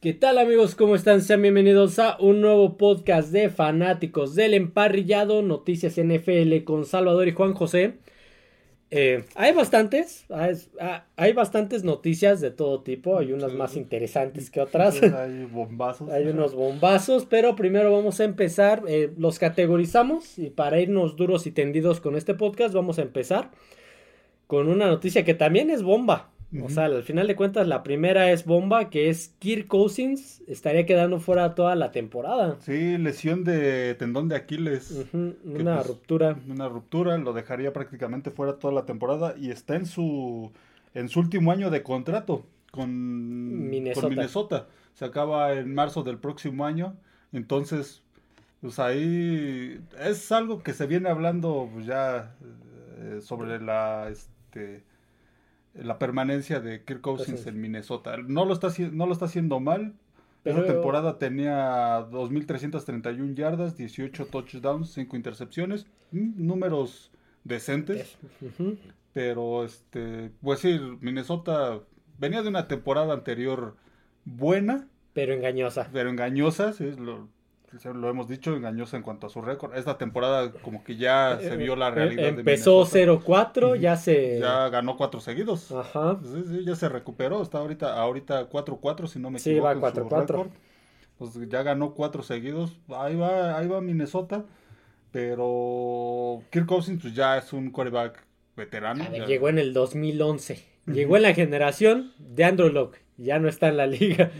¿Qué tal amigos? ¿Cómo están? Sean bienvenidos a un nuevo podcast de fanáticos del emparrillado, noticias NFL con Salvador y Juan José. Eh, hay bastantes, hay, hay, bastantes noticias de todo tipo, hay unas más interesantes que otras. Hay bombazos. hay unos bombazos, pero primero vamos a empezar, eh, los categorizamos y para irnos duros y tendidos con este podcast vamos a empezar con una noticia que también es bomba. O sea, al final de cuentas, la primera es bomba, que es Kirk Cousins, estaría quedando fuera toda la temporada. Sí, lesión de tendón de Aquiles. Una pues, ruptura. Una ruptura, lo dejaría prácticamente fuera toda la temporada y está en su, en su último año de contrato con Minnesota. Minnesota. Se acaba en marzo del próximo año, entonces, pues ahí es algo que se viene hablando pues, ya eh, sobre la... Este, la permanencia de Kirk Cousins en Minnesota. No lo está, no lo está haciendo mal. Esa temporada tenía 2.331 yardas, 18 touchdowns, 5 intercepciones. Mm, números decentes. Pero, este, pues sí, Minnesota venía de una temporada anterior buena. Pero engañosa. Pero engañosa, sí, lo, lo hemos dicho, engañosa en cuanto a su récord. Esta temporada como que ya se vio la eh, realidad. Empezó 0-4, ya se... Ya ganó cuatro seguidos. Ajá. ya se recuperó, está ahorita ahorita 4-4 si no me equivoco. Sí, va 4-4. Pues ya ganó cuatro seguidos. Ahí va, ahí va Minnesota. Pero Kirk Cousins pues ya es un quarterback veterano. llegó en el 2011. Llegó en la generación de Andrew Locke ya no está en la liga.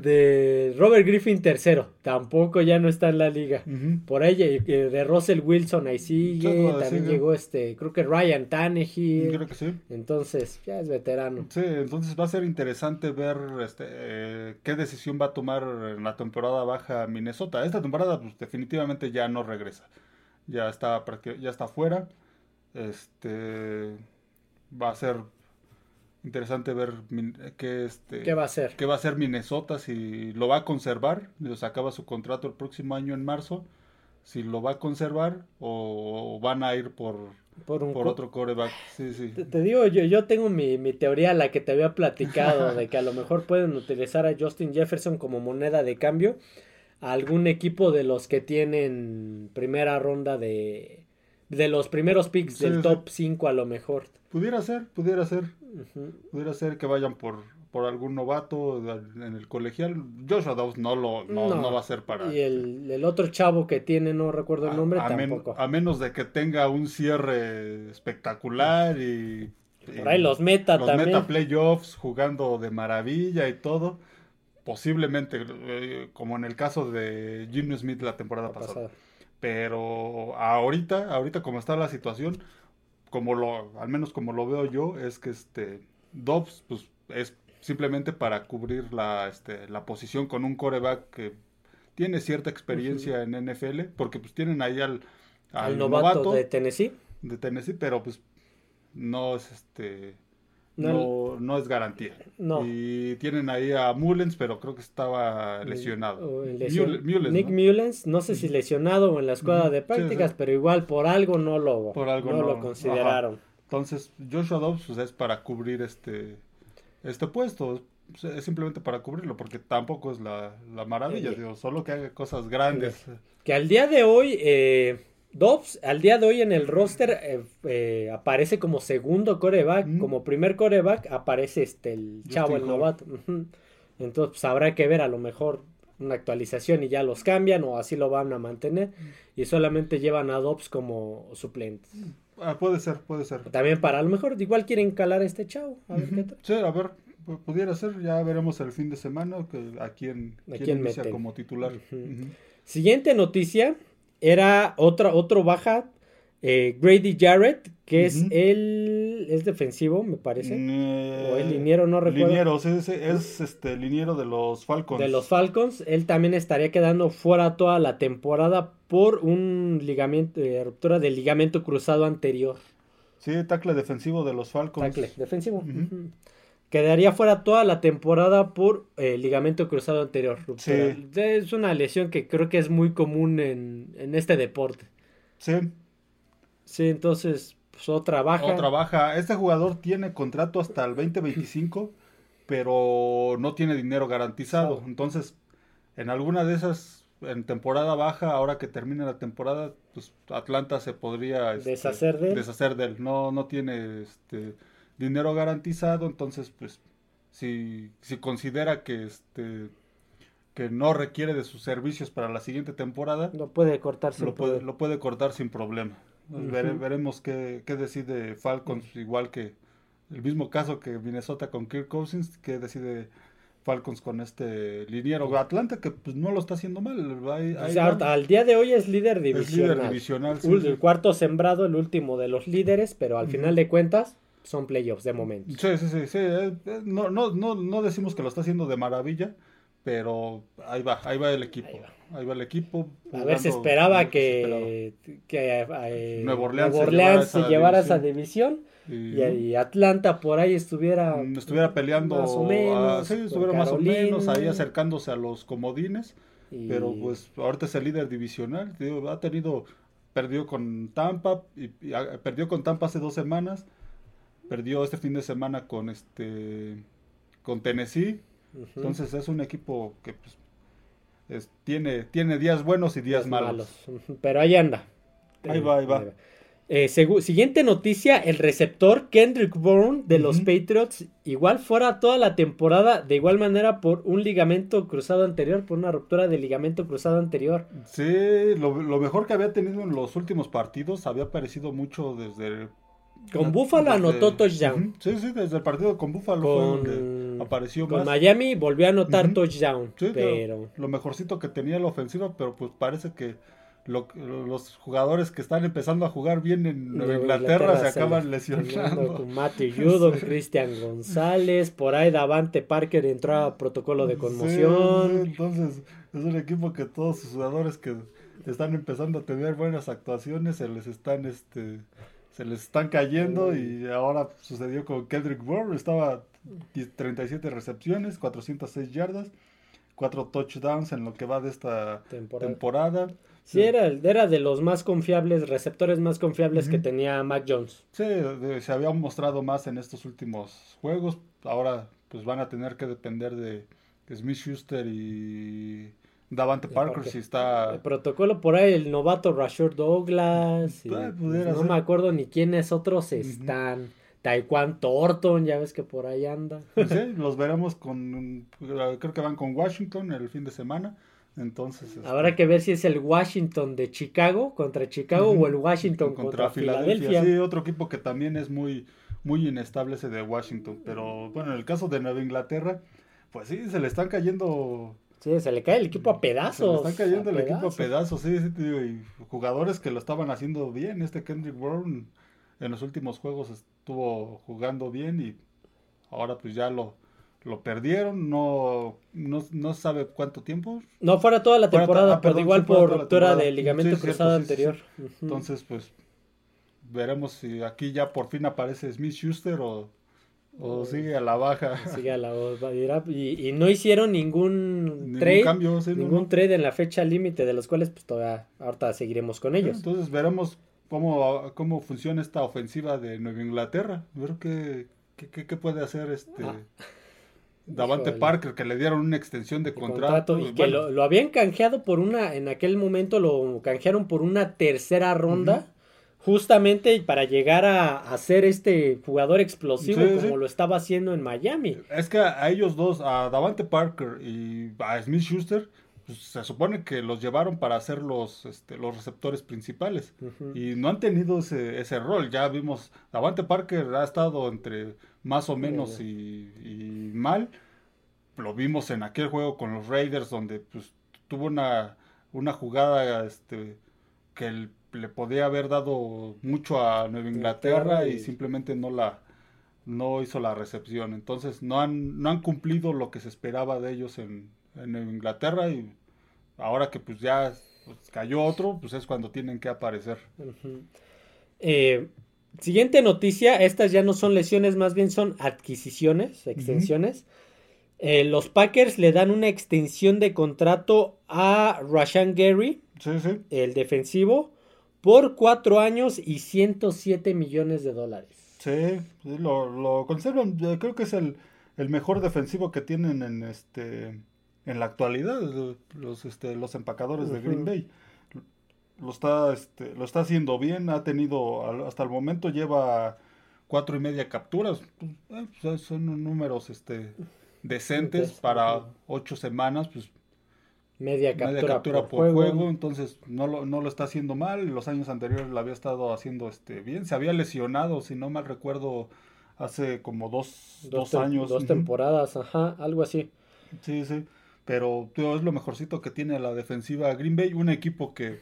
De Robert Griffin tercero, tampoco ya no está en la liga. Por ahí eh, de Russell Wilson ahí sigue, también llegó este, creo que Ryan Tannehill. Creo que sí. Entonces, ya es veterano. Sí, entonces va a ser interesante ver este eh, qué decisión va a tomar en la temporada baja Minnesota. Esta temporada pues, definitivamente ya no regresa. Ya está ya está fuera. Este va a ser interesante ver qué, este, ¿Qué va a hacer. ¿Qué va a hacer Minnesota? Si lo va a conservar, se acaba su contrato el próximo año en marzo, si lo va a conservar o, van a ir por, por, otro coreback. Sí, sí. Te, digo, yo, yo tengo mi, mi, teoría, la que te había platicado, de que a lo mejor pueden utilizar a Justin Jefferson como moneda de cambio a algún equipo de los que tienen primera ronda de de los primeros picks del top 5 a lo mejor. Pudiera ser, pudiera ser. Pudiera ser que vayan por, por algún novato en el colegial. Joshua Dobbs no lo no, va a ser para. Y el, otro chavo que tiene, no recuerdo el nombre, tampoco. a menos de que tenga un cierre espectacular y. Por ahí los meta los meta playoffs jugando de maravilla y todo. Posiblemente, eh, como en el caso de Jimmy Smith la temporada pasada. Pero ahorita, ahorita como está la situación, como lo, al menos como lo veo yo, es que este Dobbs pues, es simplemente para cubrir la, este, la posición con un coreback que tiene cierta experiencia en NFL, porque pues tienen ahí al, al, novato, de Tennessee. De Tennessee, pero pues no es este no, no, es garantía. Y tienen ahí a Mullens, pero creo que estaba lesionado. Nick Mullens, no sé si lesionado o en la escuadra de prácticas, pero igual por algo no lo, por algo no, lo consideraron. Entonces, Joshua Dobbs pues, es para cubrir este, este puesto. Es simplemente para cubrirlo, porque tampoco es la, maravilla, digo, solo que haga cosas grandes. Que al día de hoy, eh, Dobbs al día de hoy en el roster eh, eh, aparece como segundo coreback, como primer coreback aparece este el chavo, el novato. Entonces pues, habrá que ver a lo mejor una actualización y ya los cambian o así lo van a mantener y solamente llevan a Dobbs como suplente. Ah, puede ser, puede ser. También para a lo mejor igual quieren calar a este chavo, a ver qué tal. Sí, a ver, pudiera ser, ya veremos el fin de semana que a quién, quién, como titular. Siguiente noticia, era otra, otro baja, eh, Grady Jarrett, que es el es defensivo, me parece. o el liniero, no recuerdo. Liniero, es, es, este liniero de los Falcons. De los Falcons. Él también estaría quedando fuera toda la temporada por un ligamento, eh, ruptura del ligamento cruzado anterior. Sí, tackle defensivo de los Falcons. Tackle defensivo. Quedaría fuera toda la temporada por eh, ligamento cruzado anterior. Es una lesión que creo que es muy común en, este deporte. Sí. Sí, entonces, pues otra baja. Otra baja. Este jugador tiene contrato hasta el 2025 pero no tiene dinero garantizado. Entonces, en alguna de esas, en temporada baja, ahora que termine la temporada, pues Atlanta se podría este, deshacer de él. Deshacer de él. No, no tiene este dinero garantizado, entonces, pues, si, si considera que este que no requiere de sus servicios para la siguiente temporada, lo puede cortar sin lo puede, lo puede cortar sin problema. veremos qué, qué decide Falcons, igual que el mismo caso que Minnesota con Kirk Cousins, que decide Falcons con este liniero Atlanta, que pues no lo está haciendo mal. al día de hoy es líder divisional. el cuarto sembrado, el último de los líderes, pero al final de cuentas son playoffs de momento. Sí, sí, sí. Eh, eh, no, no, no, no decimos que lo está haciendo de maravilla, pero ahí va, ahí va el equipo. Ahí va, el equipo. A ver, se esperaba que, que eh, Nuevo Orleans, se llevara, esa división y, Atlanta por ahí estuviera mm, estuviera peleando más o menos, sí, estuviera más o menos ahí acercándose a los comodines pero pues ahorita es el líder divisional ha tenido perdió con Tampa y, perdió con Tampa hace dos semanas perdió este fin de semana con este con Tennessee. Entonces es un equipo que pues, tiene tiene días buenos y días, malos. pero ahí anda. Ahí va ahí va. Eh, siguiente noticia, el receptor Kendrick Bourne de los Patriots, igual fuera toda la temporada, de igual manera por un ligamento cruzado anterior, por una ruptura de ligamento cruzado anterior. Sí, lo, mejor que había tenido en los últimos partidos había aparecido mucho desde... Con Buffalo anotó touchdown. Sí, sí, desde el partido con Buffalo fue donde apareció con Miami volvió a anotar touchdown, pero... Lo mejorcito que tenía la ofensiva, pero pues parece que los jugadores que están empezando a jugar bien en Nueva Inglaterra, se acaban lesionando. Con Matthew Judon, Cristian González, por ahí Davante Parker entró a protocolo de conmoción. entonces es un equipo que todos sus jugadores que están empezando a tener buenas actuaciones se les están este se les están cayendo y ahora sucedió con Kendrick Bourne, estaba 37 recepciones, 406 yardas, 4 touchdowns en lo que va de esta temporada Sí, era, era de los más confiables, receptores más confiables que tenía Mac Jones. Sí, se había mostrado más en estos últimos juegos. Ahora pues van a tener que depender de Smith Schuster y Davante Parker si está... El protocolo por ahí, el novato Rashard Douglas. Pues, no me acuerdo ni quiénes otros están. Taekwondo Thornton, ya ves que por ahí anda. Sí, los veremos con, creo que van con Washington el fin de semana. Entonces. Este, Habrá que ver si es el Washington de Chicago contra Chicago o el Washington contra, Filadelfia. Sí, otro equipo que también es muy, muy inestable ese de Washington. Pero bueno, en el caso de Nueva Inglaterra, pues sí, se le están cayendo. Sí, se le cae el equipo a pedazos. Se le están cayendo el equipo a pedazos, sí, sí, y jugadores que lo estaban haciendo bien. Este Kendrick Bourne en los últimos juegos estuvo jugando bien y ahora pues ya lo lo perdieron, no, no, sabe cuánto tiempo. No fuera toda la temporada, pero igual por ruptura de ligamento cruzado anterior. Entonces, pues, veremos si aquí ya por fin aparece Smith Schuster o, o sigue a la baja. Sigue a la baja. Y, y no hicieron ningún, trade, ningún trade en la fecha límite, de los cuales pues todavía ahorita seguiremos con ellos. Entonces veremos cómo, cómo funciona esta ofensiva de Nueva Inglaterra. Ver qué, qué, qué, puede hacer este... Ah. Davante Parker, que le dieron una extensión de, contrato. y que lo, habían canjeado por una, en aquel momento lo canjearon por una tercera ronda, justamente para llegar a, ser este jugador explosivo como lo estaba haciendo en Miami. Es que a ellos dos, a Davante Parker y a Smith Schuster, pues, se supone que los llevaron para ser los, este, los receptores principales. Y no han tenido ese, ese rol. Ya vimos, Davante Parker ha estado entre más o menos y, mal. Lo vimos en aquel juego con los Raiders donde pues, tuvo una, una jugada este, que le podía haber dado mucho a Nueva Inglaterra y simplemente no la no hizo la recepción. Entonces no han, no han cumplido lo que se esperaba de ellos en, en Inglaterra y ahora que pues ya pues, cayó otro, pues es cuando tienen que aparecer. eh, Siguiente noticia, estas ya no son lesiones, más bien son adquisiciones, extensiones. Eh, los Packers le dan una extensión de contrato a Rashan Gary, el defensivo, por cuatro años y 107 millones de dólares. Sí, lo, lo conservan, creo que es el, el mejor defensivo que tienen en este en la actualidad los este, los empacadores de Green Bay. Lo está este, lo está haciendo bien ha tenido hasta el momento lleva cuatro y media capturas. Eh, pues, son números este decentes para ocho semanas pues media captura, por, juego. entonces no lo, no lo está haciendo mal. Los años anteriores lo había estado haciendo este bien. Se había lesionado, si no mal recuerdo, hace como dos, dos, años. Dos temporadas, ajá, algo así. Sí, sí. Pero es lo mejorcito que tiene la defensiva Green Bay, un equipo que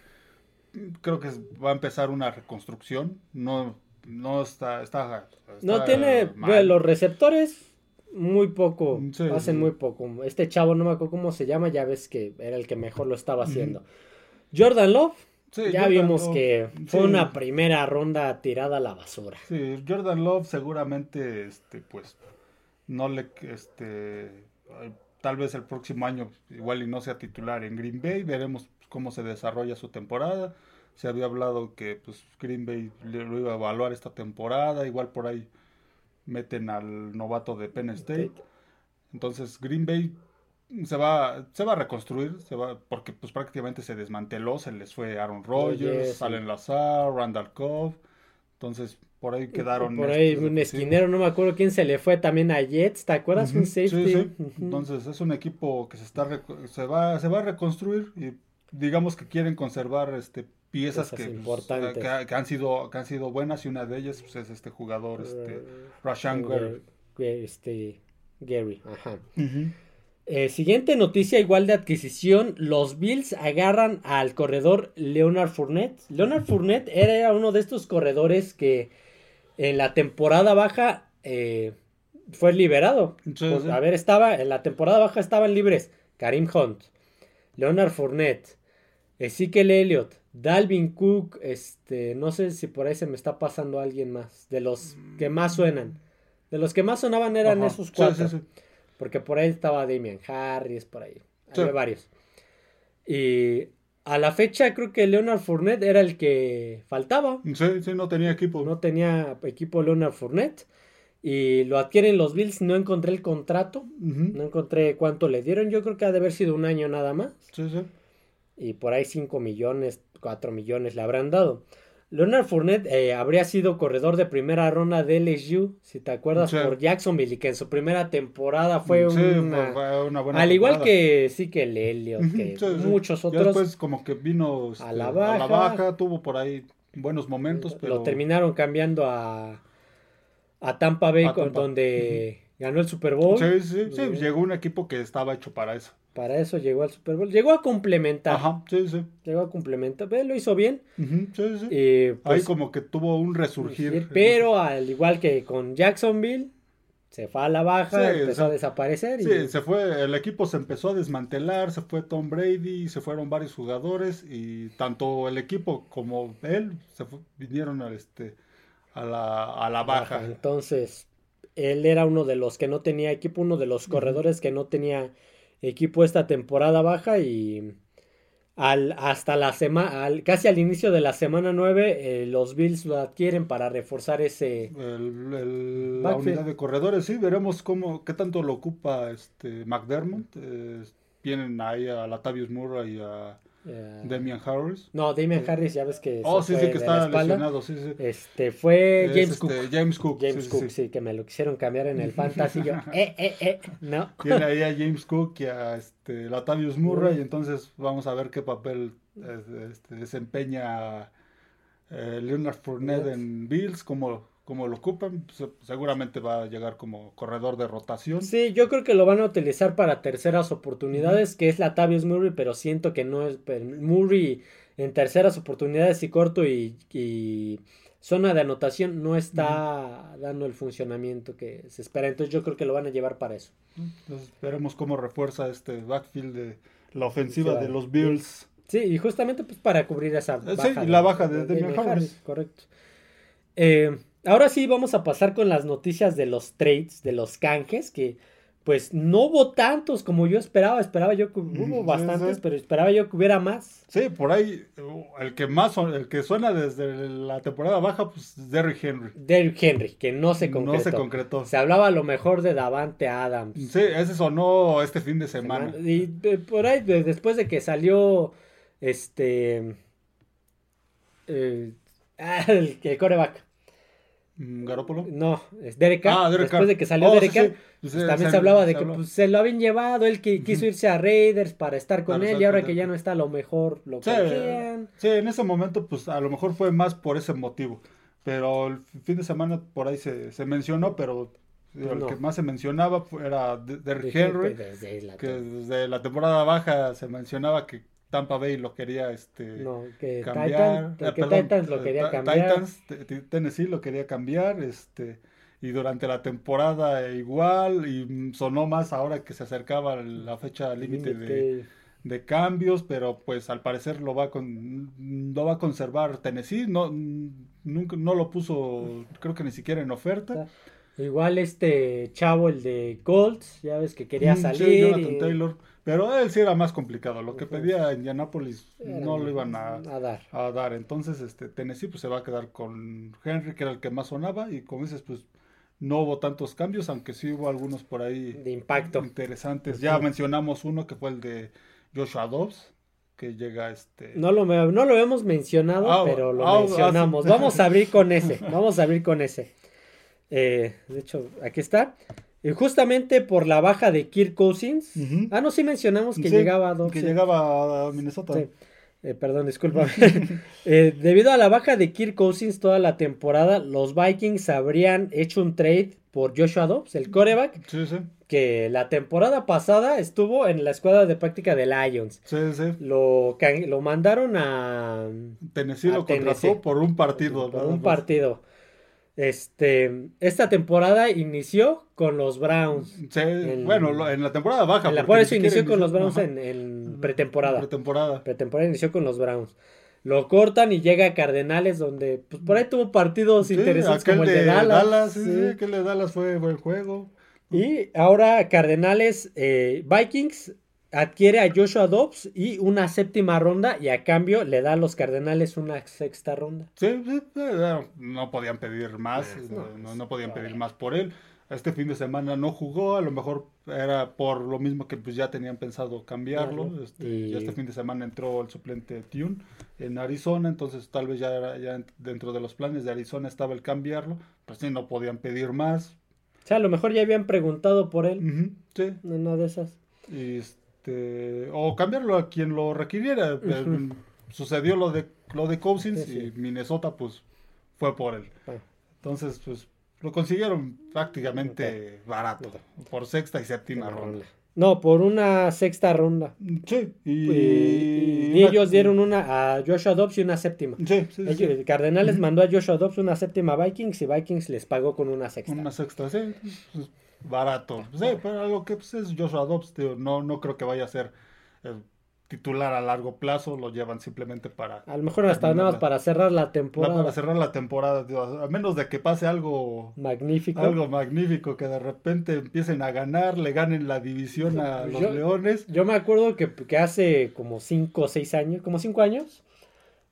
creo que va a empezar una reconstrucción. No, no está, está, no tiene los receptores muy poco, hacen muy poco. Este chavo, no me acuerdo cómo se llama, ya ves que era el que mejor lo estaba haciendo. Jordan Love, ya vimos que fue una primera ronda tirada a la basura. Sí, Jordan Love seguramente, este, pues, no le, este, tal vez el próximo año igual y no sea titular en Green Bay, veremos cómo se desarrolla su temporada. Se había hablado que, pues, Green Bay lo iba a evaluar esta temporada, igual por ahí meten al novato de Penn State. Entonces Green Bay se va, se va a reconstruir, se va, porque pues prácticamente se desmanteló, se les fue Aaron Rodgers, Allen Lazar, Randall Cobb. Entonces, por ahí quedaron. Por ahí un esquinero, no me acuerdo quién se le fue también a Jets, ¿te acuerdas? un safety. Entonces, es un equipo que se está se va, se va a reconstruir y digamos que quieren conservar este piezas, que, pues, que, han sido, que han sido buenas y una de ellas pues, es este jugador, este, uh, Rashan Gary. Este, Gary, ajá. Eh, siguiente noticia igual de adquisición, los Bills agarran al corredor Leonard Fournette. Leonard Fournette era uno de estos corredores que en la temporada baja eh, fue liberado. Pues, a ver, estaba, en la temporada baja estaban libres Karim Hunt, Leonard Fournette, Ezekiel Elliott, Dalvin Cook, este, no sé si por ahí se me está pasando alguien más, de los que más suenan. De los que más sonaban eran esos cuatro. Porque por ahí estaba Damian Harris, por ahí. Había varios. Y a la fecha creo que Leonard Fournette era el que faltaba. Sí, sí, no tenía equipo. No tenía equipo Leonard Fournette. Y lo adquieren los Bills. No encontré el contrato. No encontré cuánto le dieron. Yo creo que ha de haber sido un año nada más. Sí, sí. Y por ahí 5 millones, 4 millones le habrán dado. Leonard Fournette eh, habría sido corredor de primera ronda de LSU, si te acuerdas, por Jacksonville, y que en su primera temporada fue, una, buena Al igual que sí que el Elliot, que muchos otros. después como que vino a, la este, baja, tuvo por ahí buenos momentos, pero... Lo terminaron cambiando a, a Tampa Bay, Con, donde ganó el Super Bowl. Sí, sí, sí, llegó un equipo que estaba hecho para eso. Para eso llegó al Super Bowl. Llegó a complementar. Ajá, sí, sí. Llegó a complementar. lo hizo bien. sí, sí. Ahí pues, como que tuvo un resurgir. Pero al igual que con Jacksonville, se fue a la baja, empezó a desaparecer. Sí, se fue, el equipo se empezó a desmantelar, se fue Tom Brady, se fueron varios jugadores y tanto el equipo como él se vinieron a, este, a, la, a la baja. Entonces, él era uno de los que no tenía equipo, uno de los corredores que no tenía equipo esta temporada baja y al, hasta la semana, casi al inicio de la semana 9, eh, los Bills lo adquieren para reforzar ese... la unidad de corredores, sí, veremos cómo, qué tanto lo ocupa este McDermott. Eh, tienen ahí a Latavius Murray y a Damian Harris. No, Damian Harris ya ves que. Oh, sí, sí, que está lesionado, sí, sí. Este, fue James Cook. Este, James Cook. James Cook, sí. que me lo quisieron cambiar en el Fantasy. yo, eh, eh, eh, no. Tiene ahí a James Cook y a este, Latavius Murray, y entonces vamos a ver qué papel este, desempeña Leonard Fournette en Bills, como como lo ocupan, seguramente va a llegar como corredor de rotación. Sí, yo creo que lo van a utilizar para terceras oportunidades, que es la Tavius Murray, pero siento que no es Murray en terceras oportunidades y corto y, zona de anotación no está dando el funcionamiento que se espera. Entonces yo creo que lo van a llevar para eso. Entonces veremos cómo refuerza este backfield de la ofensiva de los Bills. Sí, y justamente pues para cubrir esa baja. Sí, la baja de, de, Correcto. Eh, Ahora sí vamos a pasar con las noticias de los trades, de los canjes, que pues no hubo tantos como yo esperaba. Esperaba yo que hubo bastantes, pero esperaba yo que hubiera más. Sí, por ahí el que más el que suena desde la temporada baja, pues Derrick Henry. Derrick Henry, que no se concretó. No se concretó. Se hablaba a lo mejor de Davante Adams. Sí, ese sonó este fin de semana. Y por ahí, después de que salió este. Eh, el, el coreback. Mm, ¿Garópolo? No, es Derek Carr. Ah, Después de que salió oh, Derek pues, también se, hablaba de que pues, se lo habían llevado, él que quiso irse a Raiders para estar con él y ahora que ya no está, a lo mejor lo sí, sí, en ese momento, pues a lo mejor fue más por ese motivo. Pero el fin de semana por ahí se, se mencionó, pero el que más se mencionaba era Derrick Henry, que desde la temporada baja se mencionaba que Tampa Bay lo quería este cambiar. Eh, Titans lo quería cambiar. Tennessee lo quería cambiar, este y durante la temporada igual y sonó más ahora que se acercaba la fecha límite de, cambios, pero pues al parecer lo va con lo va a conservar Tennessee, no nunca no lo puso creo que ni siquiera en oferta. Igual este chavo el de Colts, ya ves que quería mm, salir. Jonathan Taylor pero él sí era más complicado. Lo que pedía Indianapolis no lo iban a, dar. a, dar. Entonces, este, Tennessee pues, se va a quedar con Henry, que era el que más sonaba. Y como dices, pues no hubo tantos cambios, aunque sí hubo algunos por ahí. De impacto. Interesantes. Ya mencionamos uno que fue el de Joshua Dobbs que llega este... No lo, no lo hemos mencionado, ah, pero lo ah, mencionamos. Vamos a abrir con ese, vamos a abrir con ese. Eh, de hecho, aquí está. Y justamente por la baja de Kirk Cousins. Ah, no, sí mencionamos que llegaba a Que llegaba a Minnesota. Eh, perdón, disculpa. Eh, debido a la baja de Kirk Cousins toda la temporada, los Vikings habrían hecho un trade por Joshua Dobbs, el coreback. Sí, sí. Que la temporada pasada estuvo en la escuadra de práctica de Lions. Sí, sí. Lo, lo mandaron a. Tennessee lo contrató por un partido. Por un partido. Este, esta temporada inició con los Browns. bueno, en la temporada baja. por eso inició con los Browns en, pretemporada. Pretemporada. Pretemporada inició con los Browns. Lo cortan y llega a Cardenales, donde pues, por ahí tuvo partidos interesantes como el de, Dallas. sí, sí, aquel de Dallas fue buen juego. Y ahora Cardenales, eh, Vikings adquiere a Joshua Dobbs y una séptima ronda y a cambio le da a los Cardenales una sexta ronda. Sí, sí no podían pedir más, no, podían pedir más por él. Este fin de semana no jugó, a lo mejor era por lo mismo que pues ya tenían pensado cambiarlo. Este, y... este fin de semana entró el suplente Tune en Arizona, entonces tal vez ya, ya dentro de los planes de Arizona estaba el cambiarlo, pues sí, no podían pedir más. O sea, a lo mejor ya habían preguntado por él. sí. Una de esas. Y este, o cambiarlo a quien lo requiriera. Eh, sucedió lo de lo de Cousins y Minnesota pues fue por él. Ah. Entonces, pues lo consiguieron prácticamente barato, por sexta y séptima ronda. No, por una sexta ronda. Sí, y, ellos dieron una a Joshua Dobbs y una séptima. Sí, sí, Cardenales mandó a Joshua Dobbs una séptima a Vikings y Vikings les pagó con una sexta. Una sexta, sí. Pues, barato. Sí, pero lo que pues, es Joshua Dobbs, no, no creo que vaya a ser eh, titular a largo plazo, lo llevan simplemente para... A lo mejor hasta nada más para cerrar la temporada. Para cerrar la temporada, a menos de que pase algo... Magnífico. Algo magnífico, que de repente empiecen a ganar, le ganen la división a los Leones. Yo me acuerdo que, que hace como 5 o 6 años, como 5 años,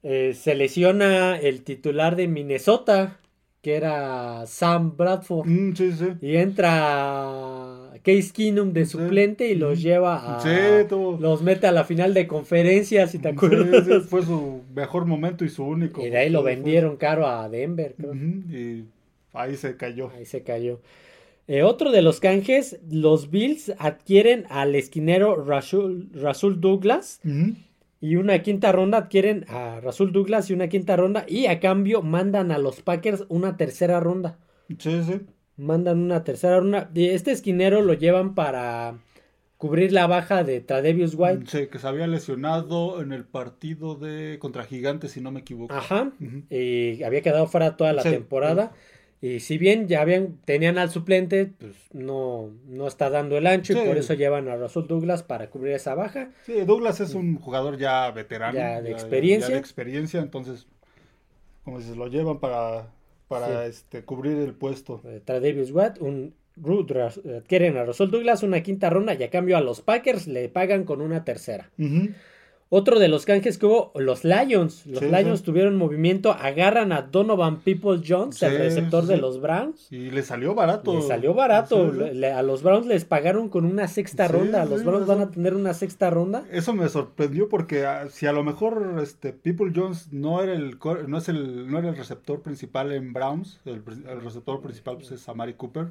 eh, se lesiona el titular de Minnesota que era Sam Bradford. Mm, y entra Case Keenum de suplente y los mm. lleva a. Los mete a la final de conferencias, si te acuerdas. fue su mejor momento y su único. Y de ahí lo vendieron caro a Denver, Y ahí se cayó. Ahí se cayó. Eh, otro de los canjes, los Bills adquieren al esquinero Rasul, Douglas y una quinta ronda adquieren a Rasul Douglas y una quinta ronda y a cambio mandan a los Packers una tercera ronda. Sí, sí. Mandan una tercera ronda. Y este esquinero lo llevan para cubrir la baja de Tradevius White. Sí, que se había lesionado en el partido de contra Gigantes, si no me equivoco. Ajá. Y había quedado fuera toda la temporada. Y si bien ya habían, tenían al suplente, pues no, no está dando el ancho y por eso llevan a Russell Douglas para cubrir esa baja. Sí, Douglas es un jugador ya veterano. Ya de experiencia. de experiencia, entonces, como dices, lo llevan para, para este, cubrir el puesto. Travis Watt, un adquieren a Russell Douglas una quinta ronda y a cambio a los Packers le pagan con una tercera. Otro de los canjes que hubo, los Lions. Los Lions tuvieron movimiento, agarran a Donovan People Jones, el receptor de los Browns. Y le salió barato. Le salió barato. a los Browns les pagaron con una sexta ronda. los Browns van a tener una sexta ronda. Eso me sorprendió porque ah, si a lo mejor este People Jones no era el no es el no era el receptor principal en Browns, el, receptor principal pues, es Amari Cooper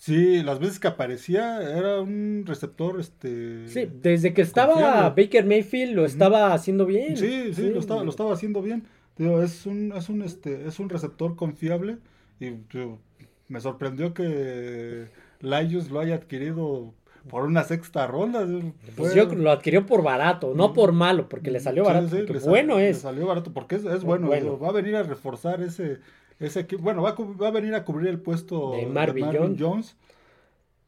Sí, las veces que aparecía era un receptor, este... Sí, desde que estaba Baker Mayfield lo estaba haciendo bien. Sí, sí, Lo, estaba, lo estaba haciendo bien. Digo, es un, es un, este, es un receptor confiable y me sorprendió que Lions lo haya adquirido por una sexta ronda. Pues yo lo adquirió por barato, no por malo, porque le salió barato. bueno es. Le salió barato porque es, es bueno. Va a venir a reforzar ese ese bueno, va a, va a, venir a cubrir el puesto de Marvin, Jones.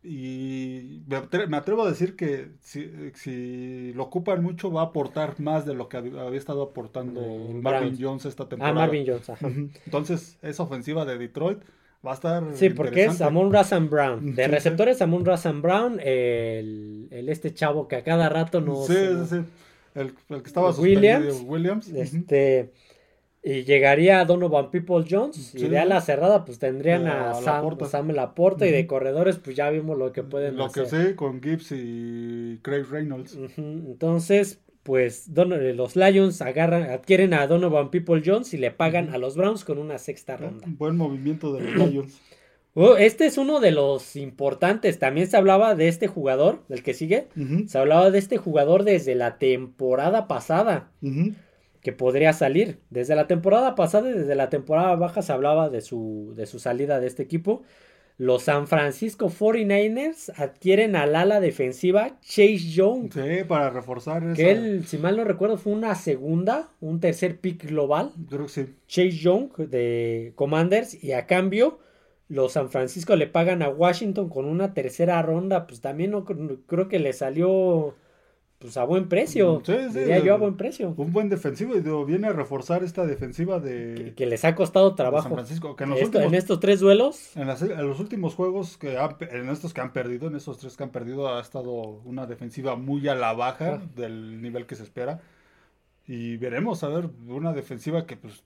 Y me, atrevo a decir que si, lo ocupan mucho, va a aportar más de lo que había, estado aportando Marvin Jones esta ah, temporada. Ah, Marvin Jones, ajá. Entonces, esa ofensiva de Detroit va a estar. Sí, porque es Amon Razan Brown. De receptores, Amon Razan Brown, el, el, este chavo que a cada rato nos. Sí, sí, sí. El, el que estaba Williams. Williams. Este. Y llegaría Donovan People Jones. Y de ala cerrada, pues tendrían a, Sam, Laporta. Y de corredores, pues ya vimos lo que pueden hacer. Lo que sé con Gibbs y Craig Reynolds. Entonces, pues eh, los Lions agarran, adquieren a Donovan People Jones y le pagan a los Browns con una sexta ronda. Un buen movimiento de los Lions. Oh, este es uno de los importantes. También se hablaba de este jugador, del que sigue. Se hablaba de este jugador desde la temporada pasada que podría salir. Desde la temporada pasada y desde la temporada baja se hablaba de su, de su salida de este equipo. Los San Francisco 49ers adquieren al ala defensiva Chase Young. Sí, para reforzar Que él, si mal no recuerdo, fue una segunda, un tercer pick global. Creo que sí. Chase Young de Commanders. Y a cambio, los San Francisco le pagan a Washington con una tercera ronda. Pues también no, creo que le salió pues a buen precio. Sí, sí, diría yo a buen precio. Un buen defensivo y viene a reforzar esta defensiva de... Que, les ha costado trabajo. San Francisco, que en, estos tres duelos. En, los últimos juegos, que en estos que han perdido, en estos tres que han perdido, ha estado una defensiva muy a la baja ah. del nivel que se espera. Y veremos, a ver, una defensiva que pues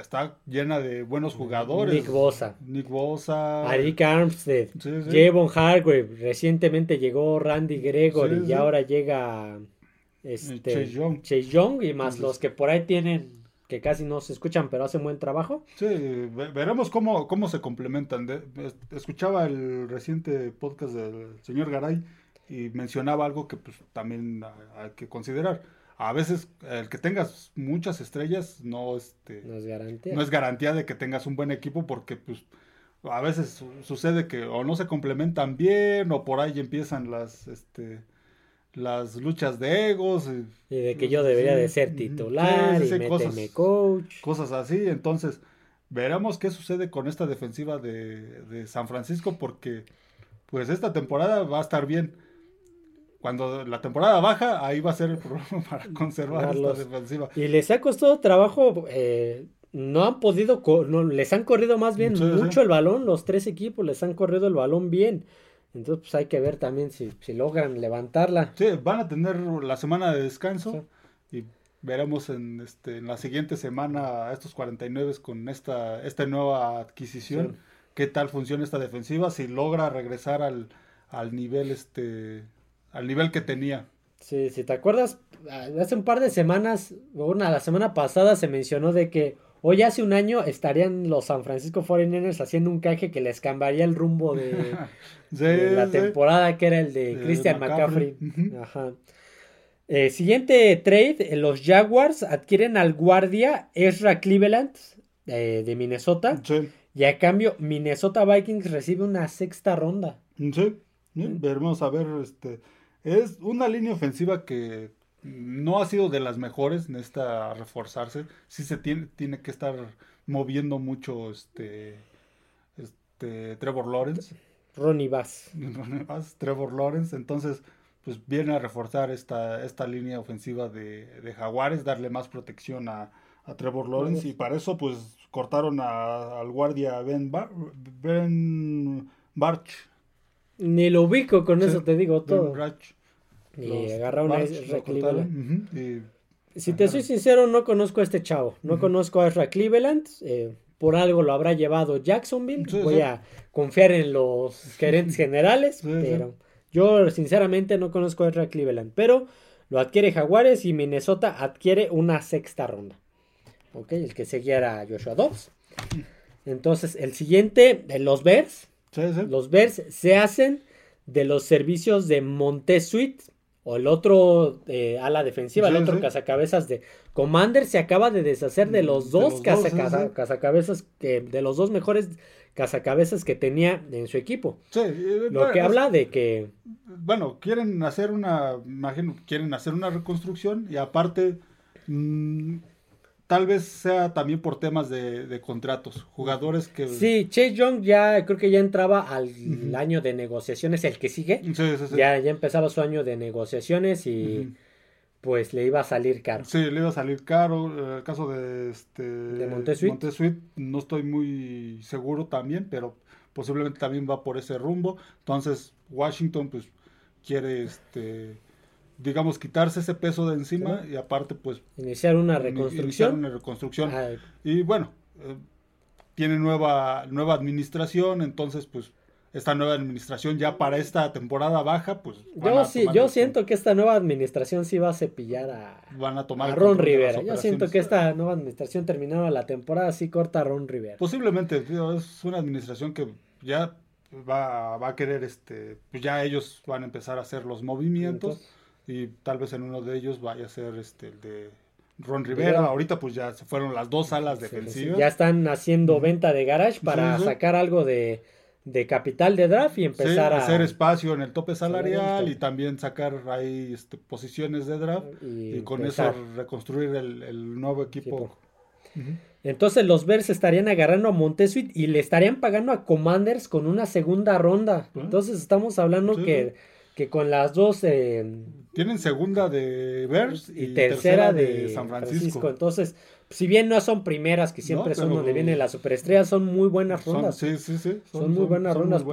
está llena de buenos jugadores. Nick Bosa. Nick Bosa. Arik Armstead. Javon Hargrave. Recientemente llegó Randy Gregory y ahora llega este, Chase Young. y más los que por ahí tienen que casi no se escuchan pero hacen buen trabajo. Sí, veremos cómo, cómo se complementan. escuchaba el reciente podcast del señor Garay y mencionaba algo que pues también hay que considerar a veces el que tengas muchas estrellas no, este, no, es garantía. no es garantía de que tengas un buen equipo porque pues a veces sucede que o no se complementan bien o por ahí empiezan las este las luchas de egos y, de que yo debería de ser titular y cosas, coach. cosas así. Entonces veremos qué sucede con esta defensiva de, de San Francisco porque pues esta temporada va a estar bien cuando la temporada baja, ahí va a ser el problema para conservar esta defensiva. Y les ha costado trabajo, eh, no han podido, no, les han corrido más bien mucho el balón, los tres equipos les han corrido el balón bien. Entonces, pues hay que ver también si, si logran levantarla. Sí, van a tener la semana de descanso y veremos en, este, en la siguiente semana estos 49 con esta, esta nueva adquisición, qué tal funciona esta defensiva, si logra regresar al, al nivel este al nivel que tenía. Sí, si te acuerdas, hace un par de semanas, una la semana pasada se mencionó de que hoy hace un año estarían los San Francisco 49ers haciendo un caje que les cambiaría el rumbo de, la temporada que era el de, Christian McCaffrey. Ajá. Eh, siguiente trade, eh, los Jaguars adquieren al guardia Ezra Cleveland eh, de Minnesota. Y a cambio, Minnesota Vikings recibe una sexta ronda. Sí, veremos a ver este es una línea ofensiva que no ha sido de las mejores, necesita reforzarse. Sí se tiene, tiene que estar moviendo mucho este, este Trevor Lawrence. Ronnie Bass. Ronnie Bass, Trevor Lawrence. Entonces, pues viene a reforzar esta, esta línea ofensiva de, de Jaguares, darle más protección a, a Trevor Lawrence. Y para eso, pues cortaron a, al guardia Ben, ben Barch. Ni lo ubico, con eso te digo todo. Y agarraron a Ezra Cleveland. Si te soy sincero, no conozco a este chavo. No conozco a Ezra Cleveland. Eh, por algo lo habrá llevado Jacksonville. Voy a confiar en los gerentes generales, pero yo sinceramente no conozco a Ezra Cleveland. Pero lo adquiere Jaguares y Minnesota adquiere una sexta ronda. Ok, el que seguía era Joshua Dobbs. Entonces, el siguiente, los Bears. Los Bears se hacen de los servicios de Montesuit o el otro eh, ala defensiva, el otro cazacabezas de Commander se acaba de deshacer de los dos, cazacabezas que, de los dos mejores cazacabezas que tenía en su equipo. Eh, Lo que habla de que bueno, quieren hacer una imagino quieren hacer una reconstrucción y aparte mm, tal vez sea también por temas de, contratos, jugadores que... Sí, Chase Young ya creo que ya entraba al año de negociaciones, el que sigue. Sí, sí, sí. Ya, ya empezaba su año de negociaciones y pues le iba a salir caro. Sí, le iba a salir caro. El caso de este... De Montesuit. no estoy muy seguro también, pero posiblemente también va por ese rumbo. Entonces Washington pues quiere este digamos, quitarse ese peso de encima y aparte, pues... Iniciar una reconstrucción. una reconstrucción. Y bueno, eh, tiene nueva, nueva administración, entonces, pues, esta nueva administración ya para esta temporada baja, pues... Yo sí, yo siento que esta nueva administración sí va a cepillar a, van a, tomar Ron Rivera. Yo siento que esta nueva administración terminada la temporada sí corta a Ron Rivera. Posiblemente, es una administración que ya va, va a querer, este, pues ya ellos van a empezar a hacer los movimientos y tal vez en uno de ellos vaya a ser este el de Ron Rivera. Ahorita pues ya se fueron las dos alas defensivas. Ya están haciendo venta de garage para sacar algo de, capital de draft y empezar a hacer espacio en el tope salarial y también sacar ahí este, posiciones de draft y, con eso reconstruir el, nuevo equipo. Entonces los Bears estarían agarrando a Montesuit y le estarían pagando a Commanders con una segunda ronda. Entonces estamos hablando que que con las dos... Eh, Tienen segunda de Bears y, tercera, de, San Francisco. Entonces, si bien no son primeras, que siempre son donde vienen las superestrellas, son muy buenas rondas. sí, sí, sí. Son, muy buenas rondas.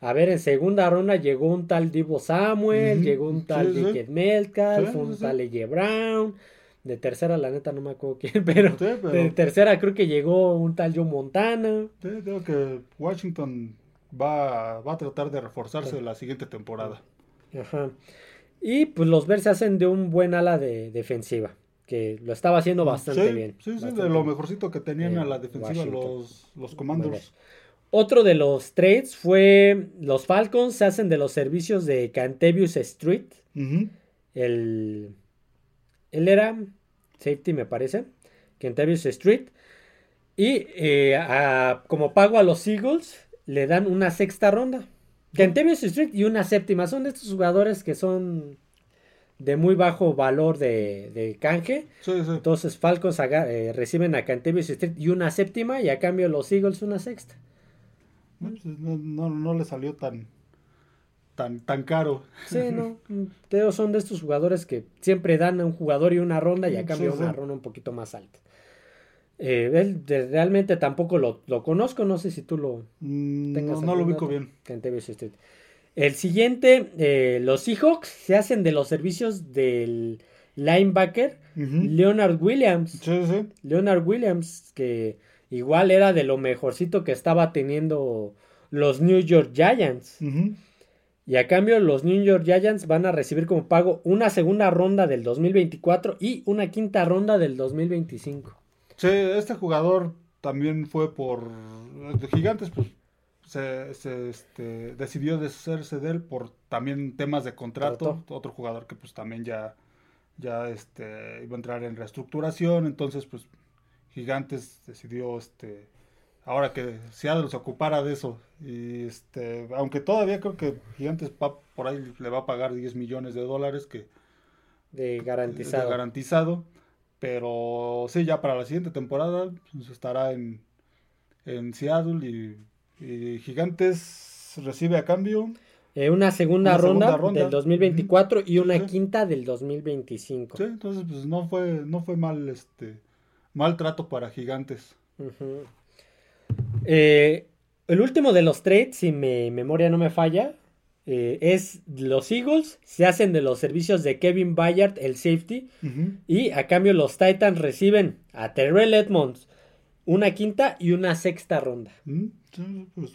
A ver, en segunda ronda llegó un tal Divo Samuel, llegó un tal Dickett Metcalf, un tal E.J. Brown. De tercera, la neta, no me acuerdo quién, pero, de tercera creo que llegó un tal Joe Montana. Sí, creo que Washington va, va a tratar de reforzarse la siguiente temporada. Ajá. Y pues los Bears se hacen de un buen ala de defensiva, que lo estaba haciendo bastante bien. Sí, sí, de lo mejorcito que tenían a la defensiva los, los Commanders. Otro de los trades fue los Falcons se hacen de los servicios de Cantevius Street. el, él era safety, me parece. Cantevius Street. Y eh, como pago a los Eagles, le dan una sexta ronda. Cantevius Street y una séptima. Son de estos jugadores que son de muy bajo valor de, canje. Entonces Falcons eh, reciben a Cantevius Street y una séptima y a cambio los Eagles una sexta. Pues, no, no, le salió tan, tan, tan caro. Sí, no. son de estos jugadores que siempre dan a un jugador y una ronda y a cambio una ronda un poquito más alta. Eh, él realmente tampoco lo, conozco, no sé si tú lo mm, tengas. No, lo ubico bien. El siguiente, eh, los Seahawks se hacen de los servicios del linebacker Leonard Williams. Leonard Williams, que igual era de lo mejorcito que estaba teniendo los New York Giants. Y a cambio los New York Giants van a recibir como pago una segunda ronda del 2024 y una quinta ronda del 2025. Sí, este jugador también fue por de Gigantes, pues se, este, decidió deshacerse de él por también temas de contrato. Otro jugador que pues también ya, ya este, iba a entrar en reestructuración, entonces pues Gigantes decidió este ahora que Seattle se ocupara de eso y este aunque todavía creo que Gigantes por ahí le va a pagar 10 millones de dólares que de garantizado. De garantizado pero sí, ya para la siguiente temporada pues, estará en, en Seattle y, Gigantes recibe a cambio. Eh, una, segunda, ronda del 2024 y una quinta del 2025. Sí, entonces pues no fue, no fue mal este mal trato para Gigantes. Eh, el último de los trades, si mi memoria no me falla, eh, es los Eagles se hacen de los servicios de Kevin Bayard, el safety, y a cambio los Titans reciben a Terrell Edmonds una quinta y una sexta ronda. Mm, pues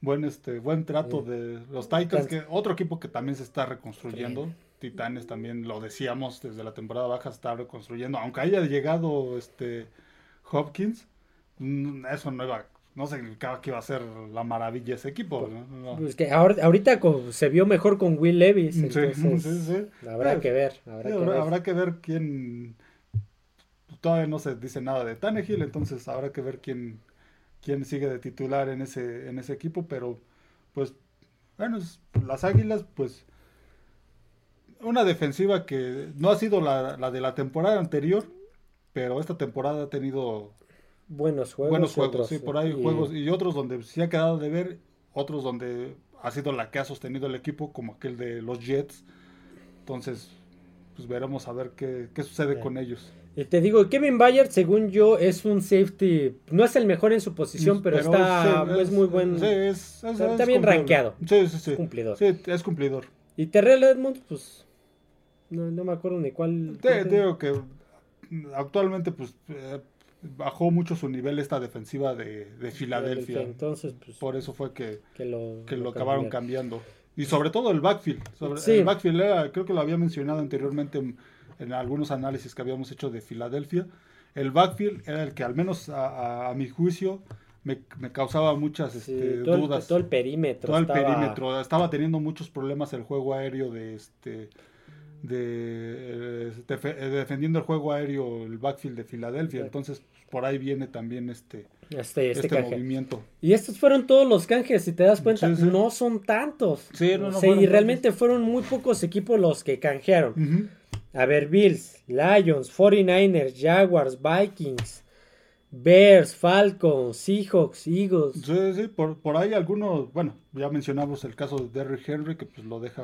buen, este, buen trato de los Titans, que otro equipo que también se está reconstruyendo. Titanes también lo decíamos desde la temporada baja, se está reconstruyendo. Aunque haya llegado este Hopkins, mm, eso no iba no significaba que iba a ser la maravilla ese equipo. Pues que ahorita se vio mejor con Will Levis. sí, sí, sí. Habrá que ver. Habrá, que ver. quién. Todavía no se dice nada de Tannehill, entonces habrá que ver quién, quién sigue de titular en ese, en ese equipo. Pero, pues, bueno, las Águilas, pues. Una defensiva que no ha sido la, la de la temporada anterior, pero esta temporada ha tenido buenos juegos. Buenos juegos, sí, por ahí juegos y otros donde sí ha quedado de ver, otros donde ha sido la que ha sostenido el equipo, como aquel de los Jets. Entonces, pues veremos a ver qué, sucede con ellos. Y te digo, Kevin Bayard, según yo, es un safety, no es el mejor en su posición, pero, está, es, muy buen. Sí, es, está bien rankeado. Sí, sí, sí. Cumplidor. Sí, es cumplidor. Y Terrell Edmonds, pues, no, me acuerdo ni cuál. Te, digo que actualmente, pues, eh, bajó mucho su nivel esta defensiva de, de Filadelfia. Entonces, pues, por eso fue que, que lo, que lo, acabaron cambiando. Y sobre todo el backfield. El backfield era, creo que lo había mencionado anteriormente en, algunos análisis que habíamos hecho de Filadelfia. El backfield era el que al menos a, mi juicio me, causaba muchas este, dudas. todo el perímetro. Todo el perímetro. Estaba teniendo muchos problemas el juego aéreo de este de, eh, defendiendo el juego aéreo el backfield de Filadelfia. Entonces, por ahí viene también este, este, este, este movimiento. Y estos fueron todos los canjes, si te das cuenta, no son tantos. Sí, y realmente fueron muy pocos equipos los que canjearon. A ver, Bills, Lions, 49ers, Jaguars, Vikings, Bears, Falcons, Seahawks, Eagles. Sí, sí, por, por ahí algunos, bueno, ya mencionamos el caso de Derrick Henry, que pues lo deja,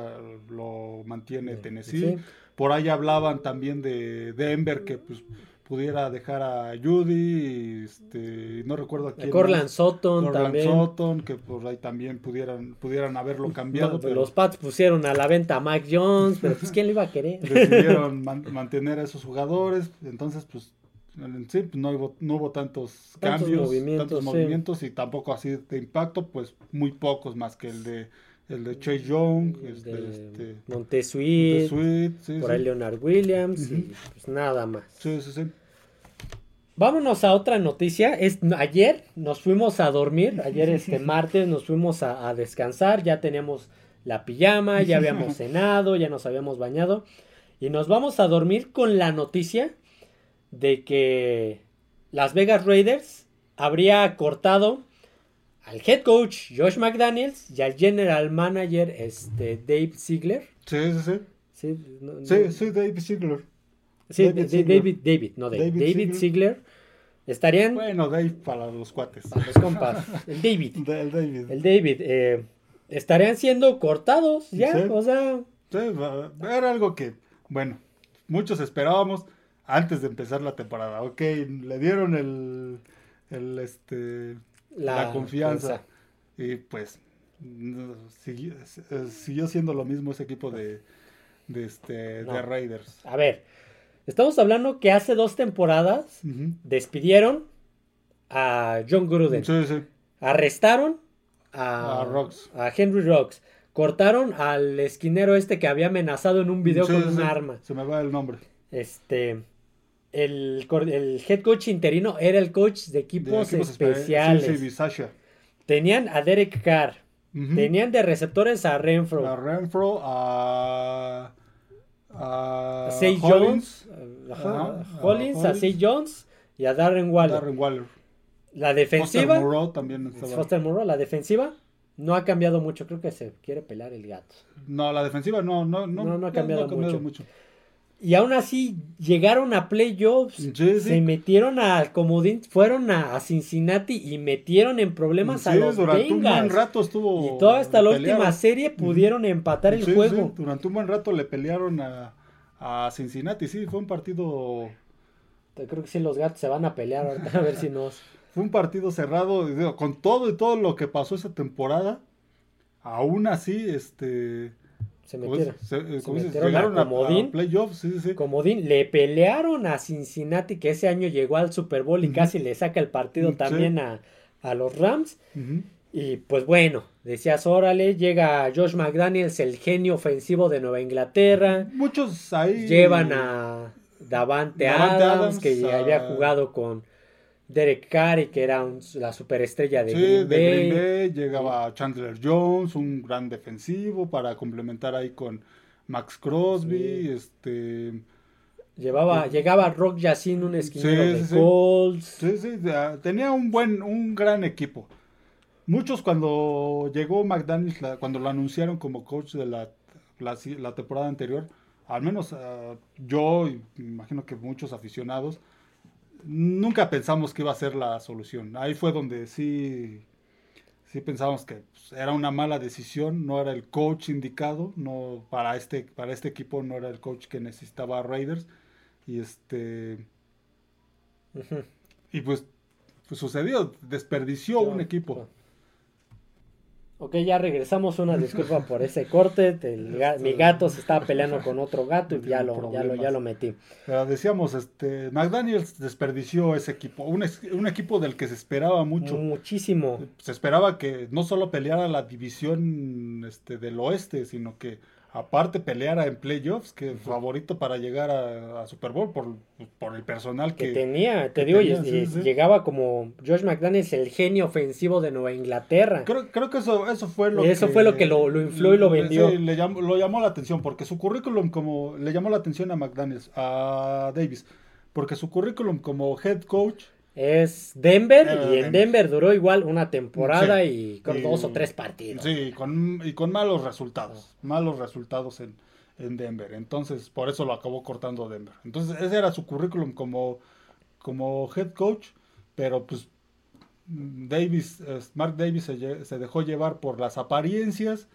lo mantiene Tennessee. Por ahí hablaban también de Denver, que pues pudiera dejar a Judy, este, no recuerdo a quién. Corland Sutton también. Sutton, que por ahí también pudieran, pudieran haberlo cambiado. pero los Pats pusieron a la venta a Mike Jones, pero pues quién le iba a querer. Decidieron mantener a esos jugadores, entonces pues sí, pues, no, hubo, no hubo tantos, cambios, movimientos, tantos movimientos y tampoco así de impacto, pues muy pocos más que el de el de Chase Young, este, este, Montesuit, por ahí Leonard Williams y pues nada más. Sí, sí, sí. Vámonos a otra noticia. Es, ayer nos fuimos a dormir, ayer este martes nos fuimos a, a descansar, ya teníamos la pijama, ya habíamos cenado, ya nos habíamos bañado y nos vamos a dormir con la noticia de que Las Vegas Raiders habría cortado al head coach Josh McDaniels y al general manager este, Dave Ziegler. Sí, sí, sí. Sí, sí, sí, Dave Ziegler. Sí, David, David, no Dave. David, Ziegler. Estarían. Bueno, Dave para los cuates. Para los compas. El David. el David. El David. Eh, estarían siendo cortados ya, o sea. Sí, era algo que, bueno, muchos esperábamos antes de empezar la temporada. Ok, le dieron el, el este, la, confianza. Y pues siguió, siguió, siendo lo mismo ese equipo de, de, este, de Raiders. A ver, estamos hablando que hace dos temporadas despidieron a John Gruden. Sí, sí. Arrestaron a, a, Henry Rocks. Cortaron al esquinero este que había amenazado en un video con un arma. Se me va el nombre. Este el, el, head coach interino era el coach de equipos, especiales. Tenían a Derek Carr. Tenían de receptores a Renfro. A Renfro, a. A, Say Jones. a Hollins, a Say Jones y a Darren Waller. Darren Waller. La defensiva. Foster Moreau también Foster Moreau, la defensiva no ha cambiado mucho. Creo que se quiere pelar el gato. No, la defensiva no, no, no, no, ha cambiado, mucho. Y aún así llegaron a playoffs, se metieron al comodín, fueron a, Cincinnati y metieron en problemas a los durante un buen rato estuvo y toda hasta la última serie pudieron empatar el juego. durante un buen rato le pelearon a, a Cincinnati, sí, fue un partido creo que sí los gatos se van a pelear ahorita a ver si nos fue un partido cerrado, con todo y todo lo que pasó esa temporada, aún así, este... Se metieron. se, eh, metieron a Comodín. playoffs, sí, sí. Comodín, le pelearon a Cincinnati, que ese año llegó al Super Bowl y casi le saca el partido también a, a, los Rams. Y pues bueno, decías, órale, llega Josh McDaniels, el genio ofensivo de Nueva Inglaterra. Muchos ahí. Llevan a Davante, Adams, que había jugado con Derek Carey, que era la superestrella de, Green, Bay. Llegaba Chandler Jones, un gran defensivo para complementar ahí con Max Crosby. Este. Llevaba, llegaba Rock Yacine, un esquinero de Colts. Sí, sí, tenía un buen, un gran equipo. Muchos cuando llegó McDaniels, cuando lo anunciaron como coach de la, la, temporada anterior, al menos uh, yo, imagino que muchos aficionados, nunca pensamos que iba a ser la solución. Ahí fue donde sí, sí pensamos que pues, era una mala decisión, no era el coach indicado, no para este, para este equipo no era el coach que necesitaba Raiders. Y este y pues, pues, sucedió, desperdició un equipo. Ok, ya regresamos. Una disculpa por ese corte. mi gato se estaba peleando con otro gato y ya lo, ya lo, ya lo metí. Pero decíamos, este, McDaniels desperdició ese equipo. Un, un, equipo del que se esperaba mucho. Muchísimo. Se esperaba que no solo peleara la división este, del oeste, sino que aparte peleara en playoffs, que favorito para llegar a, Super Bowl por, por, el personal que, tenía. Te digo, llegaba como Josh McDaniels, el genio ofensivo de Nueva Inglaterra. Creo, creo que eso, eso fue lo eso fue lo que lo, lo infló y lo vendió. le llamó, lo llamó la atención, porque su currículum como le llamó la atención a McDaniels, a Davis, porque su currículum como head coach es Denver y en Denver. duró igual una temporada y con dos o tres partidos. Sí, con, y con malos resultados, malos resultados en, en, Denver. Entonces, por eso lo acabó cortando Denver. Entonces, ese era su currículum como, como head coach, pero pues Davis, Mark Davis se, se dejó llevar por las apariencias,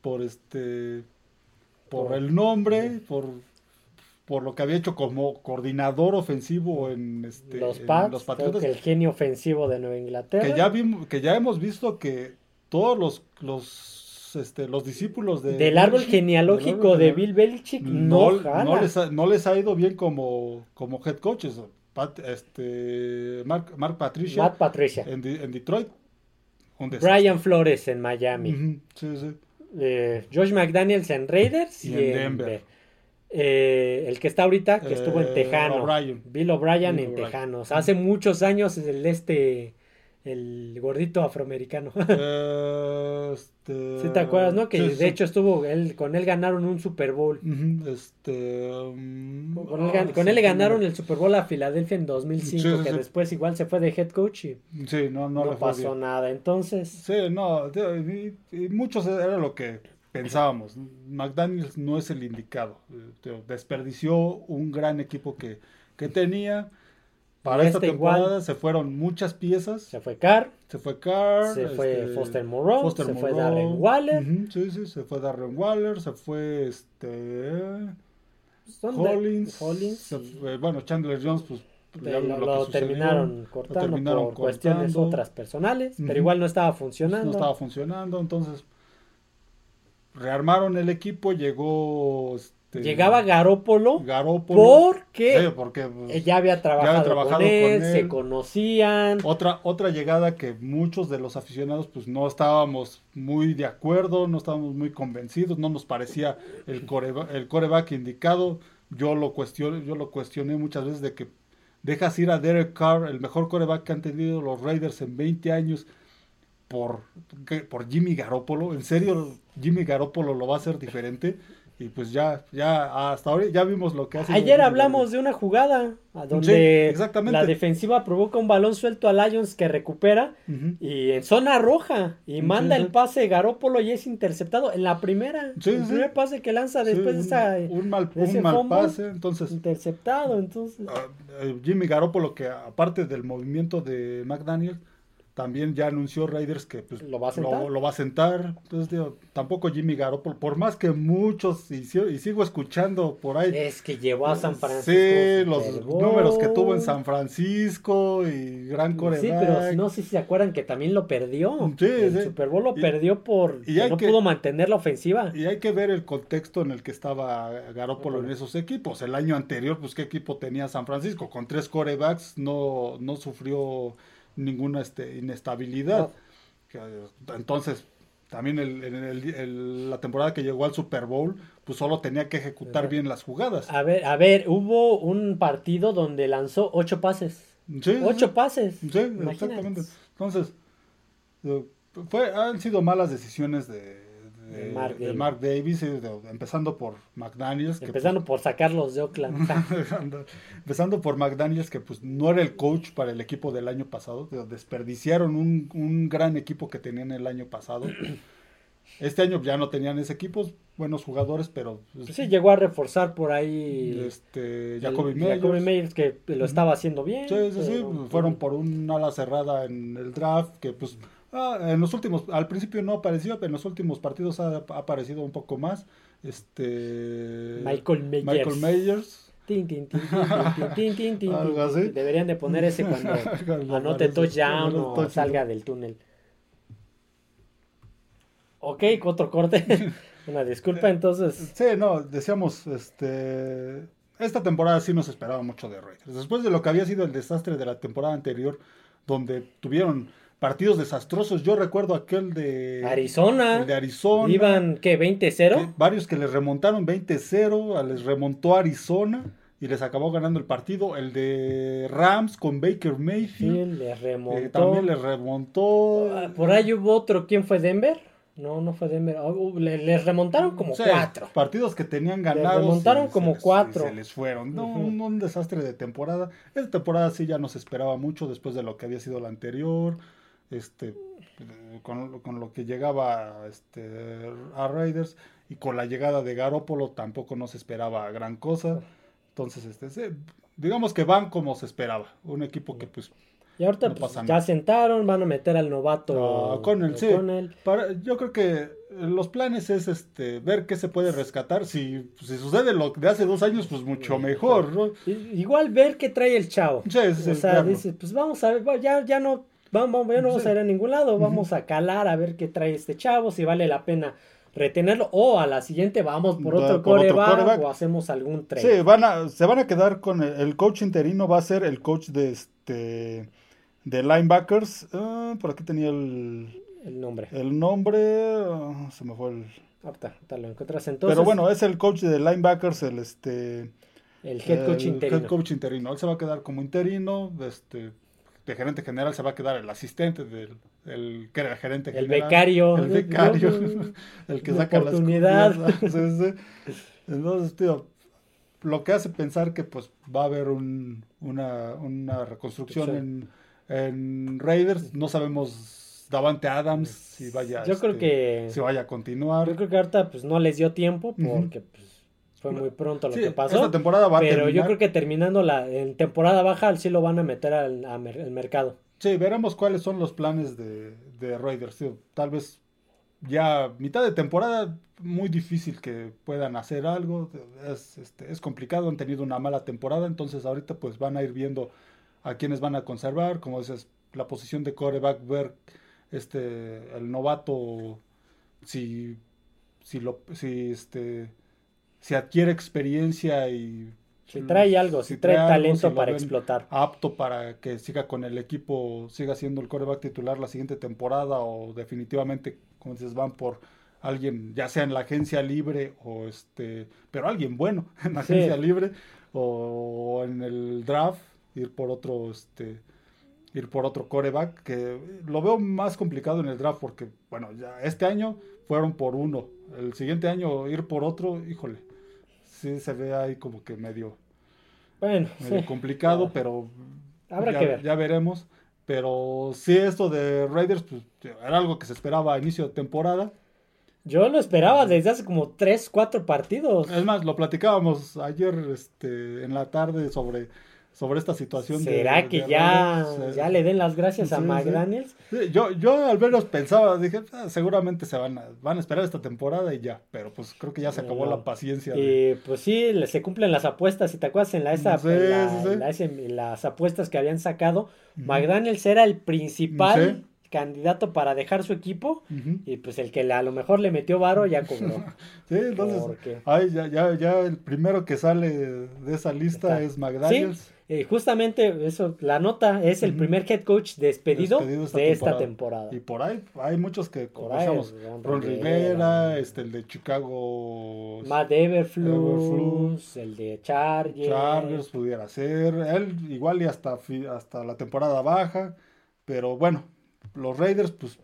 por este, por el nombre, por por lo que había hecho como coordinador ofensivo en, este, los, Patriotas. el genio ofensivo de Nueva Inglaterra. Que ya, vimos, que ya hemos visto que todos los, los, este, los discípulos de del árbol genealógico de Bill Belichick no, no, les ha, no, les ha, ido bien como, como head coaches. este, Mark, Mark Patricia, Matt Patricia. En, en Detroit. Brian Flores en Miami. sí, sí. Eh, Josh McDaniels en Raiders y, en, Denver. Eh, el que está ahorita, que estuvo en eh, Tejano. Bill O'Brien en Tejanos. Hace muchos años el este, el gordito afroamericano. este, te acuerdas, no? Que de hecho estuvo, él, con él ganaron un Super Bowl. este, um, con, él, le ganaron el Super Bowl a Filadelfia en 2005, que después igual se fue de head coach y no, no, pasó nada. Entonces... Sí, no, y muchos era lo que pensábamos, McDaniels no es el indicado. Eh, desperdició un gran equipo que, tenía. Para esta este temporada se fueron muchas piezas. Se fue Carr. Se fue Carr. Se fue este, Foster Moreau. se fue Darren Waller. sí, sí, se fue Darren Waller. Se fue este. Hollins. bueno, Chandler Jones, pues. lo, terminaron cortando por cuestiones otras personales, pero igual no estaba funcionando. No estaba funcionando, entonces rearmaron el equipo, llegó... Este, Llegaba Garópolo. Garópolo. Porque, porque pues, ya había trabajado, con, él, se conocían. Otra, otra llegada que muchos de los aficionados pues no estábamos muy de acuerdo, no estábamos muy convencidos, no nos parecía el, el coreback indicado. Yo lo, cuestioné, yo lo cuestioné muchas veces de que dejas ir a Derek Carr, el mejor coreback que han tenido los Raiders en 20 años, por, por Jimmy Garoppolo. ¿En serio Jimmy Garoppolo lo va a hacer diferente? Y pues ya, ya hasta ahora ya vimos lo que hace. Ayer hablamos de una jugada donde la defensiva provoca un balón suelto a Lions que recupera y en zona roja y manda el pase Garópolo y es interceptado en la primera. el primer pase que lanza después de esa un mal, un mal pase, entonces interceptado, entonces ah, eh, Jimmy Garoppolo que aparte del movimiento de McDaniel también ya anunció Raiders que pues, lo, va a sentar. Lo, va a sentar. Entonces, tampoco Jimmy Garoppolo, por más que muchos, y, sigo escuchando por ahí. Es que llevó a San Francisco. Sí, los números que tuvo en San Francisco y gran coreback. Sí, pero no sé si se acuerdan que también lo perdió. Sí, el Super Bowl lo perdió por y no pudo mantener la ofensiva. Y hay que ver el contexto en el que estaba Garoppolo en esos equipos. El año anterior, pues, ¿qué equipo tenía San Francisco? Con tres corebacks no, no sufrió ninguna este, inestabilidad. Entonces, también el, la temporada que llegó al Super Bowl, pues solo tenía que ejecutar bien las jugadas. A ver, a ver, hubo un partido donde lanzó ocho pases. ocho pases. Sí, exactamente. Entonces, eh, fue, han sido malas decisiones de, de, Mark, Davis, empezando por McDaniels. Empezando por sacarlos de Oakland. empezando por McDaniels, que pues no era el coach para el equipo del año pasado. Desperdiciaron un, un gran equipo que tenían el año pasado. Este año ya no tenían ese equipo, buenos jugadores, pero... Pues, sí, llegó a reforzar por ahí... Este, Jacoby Meyers. Jacoby Meyers, que lo estaba haciendo bien. Sí, sí, sí. Fueron por un ala cerrada en el draft, que pues Ah, en los últimos, al principio no apareció, pero en los últimos partidos ha, aparecido un poco más. Este Michael Myers. Michael Myers. Deberían de poner ese cuando anote touchdown o salga del túnel. Ok, otro corte. Una disculpa, entonces. Sí, no, decíamos, este. Esta temporada sí nos esperaba mucho de Raiders. Después de lo que había sido el desastre de la temporada anterior, donde tuvieron partidos desastrosos. Yo recuerdo aquel de Arizona. El de Arizona. Iban, ¿qué? ¿20-0? Varios que les remontaron 20-0, les remontó Arizona y les acabó ganando el partido. El de Rams con Baker Mayfield. Sí, les remontó. Eh, también les remontó. Ah, por ahí hubo otro. ¿Quién fue Denver? No, no fue Denver. Uh, les, remontaron como cuatro. Partidos que tenían ganados. Les remontaron como cuatro. se les fueron. No, un, desastre de temporada. Esta temporada sí ya nos esperaba mucho después de lo que había sido la anterior este, con, con, lo que llegaba este, a Raiders y con la llegada de Garópolo tampoco no se esperaba gran cosa. Entonces, este, digamos que van como se esperaba. Un equipo que pues... Y ahorita pues, ya sentaron, van a meter al novato con sí. Para, yo creo que los planes es este ver qué se puede rescatar. Si, si sucede lo de hace dos años, pues mucho mejor. Igual ver qué trae el chavo. o sea, dice, pues vamos a ver, ya, ya no Vamos, ya no vamos a ir a ningún lado, vamos a calar a ver qué trae este chavo, si vale la pena retenerlo o a la siguiente vamos por otro, coreback, o hacemos algún trade. Sí, van a, se van a quedar con el, coach interino, va a ser el coach de este de linebackers. Ah, por aquí tenía el, el nombre. El nombre, ah, se me fue el... Ahorita, lo encuentras entonces. Pero bueno, es el coach de linebackers, el este... El head coach interino. Head coach interino. Él se va a quedar como interino, este de gerente general se va a quedar el asistente del el, que era el gerente el becario. El becario. el que saca oportunidad. las entonces tío lo que hace pensar que pues va a haber un, una, una reconstrucción en, en Raiders no sabemos Davante Adams si vaya yo creo este, que si vaya a continuar. yo creo que ahorita pues no les dio tiempo porque pues fue muy pronto lo que pasó. Esta temporada va pero yo creo que terminando la en temporada baja sí lo van a meter al, mercado. Sí, veremos cuáles son los planes de, de Raiders. tal vez ya mitad de temporada muy difícil que puedan hacer algo. Es, este, es complicado, han tenido una mala temporada, entonces ahorita pues van a ir viendo a quienes van a conservar, como dices, la posición de coreback, ver este, el novato, si, si, lo, si este, si adquiere experiencia y... Si trae algo, si, trae, talento para explotar. Apto para que siga con el equipo, siga siendo el coreback titular la siguiente temporada o definitivamente, como dices, van por alguien, ya sea en la agencia libre o este, pero alguien bueno en la agencia libre o en el draft, ir por otro, este, ir por otro coreback, que lo veo más complicado en el draft porque, bueno, ya este año fueron por uno, el siguiente año ir por otro, híjole, sí se ve ahí como que medio, bueno, complicado, pero Habrá ya, que ver. ya veremos. Pero sí, esto de Raiders pues, era algo que se esperaba a inicio de temporada. Yo lo esperaba desde hace como 3, 4 partidos. Es más, lo platicábamos ayer este, en la tarde sobre sobre esta situación. ¿Será que ya, ya le den las gracias a McDaniels? yo, yo al menos pensaba, dije, ah, seguramente se van a, van a esperar esta temporada y ya, pero pues creo que ya se acabó la paciencia. Y pues sí, se cumplen las apuestas, si te acuerdas en la esa, las apuestas que habían sacado, McDaniels era el principal candidato para dejar su equipo y pues el que a lo mejor le metió varo ya cobró. sí, entonces, ya, ya, ya el primero que sale de esa lista es McDaniels. Eh, justamente eso, la nota es el primer head coach despedido, de esta temporada. Y por ahí hay muchos que conocemos. Ron, Rivera, este, el de Chicago. Matt Everflux, el de Chargers. Chargers pudiera ser. Él igual y hasta, hasta la temporada baja. Pero bueno, los Raiders, pues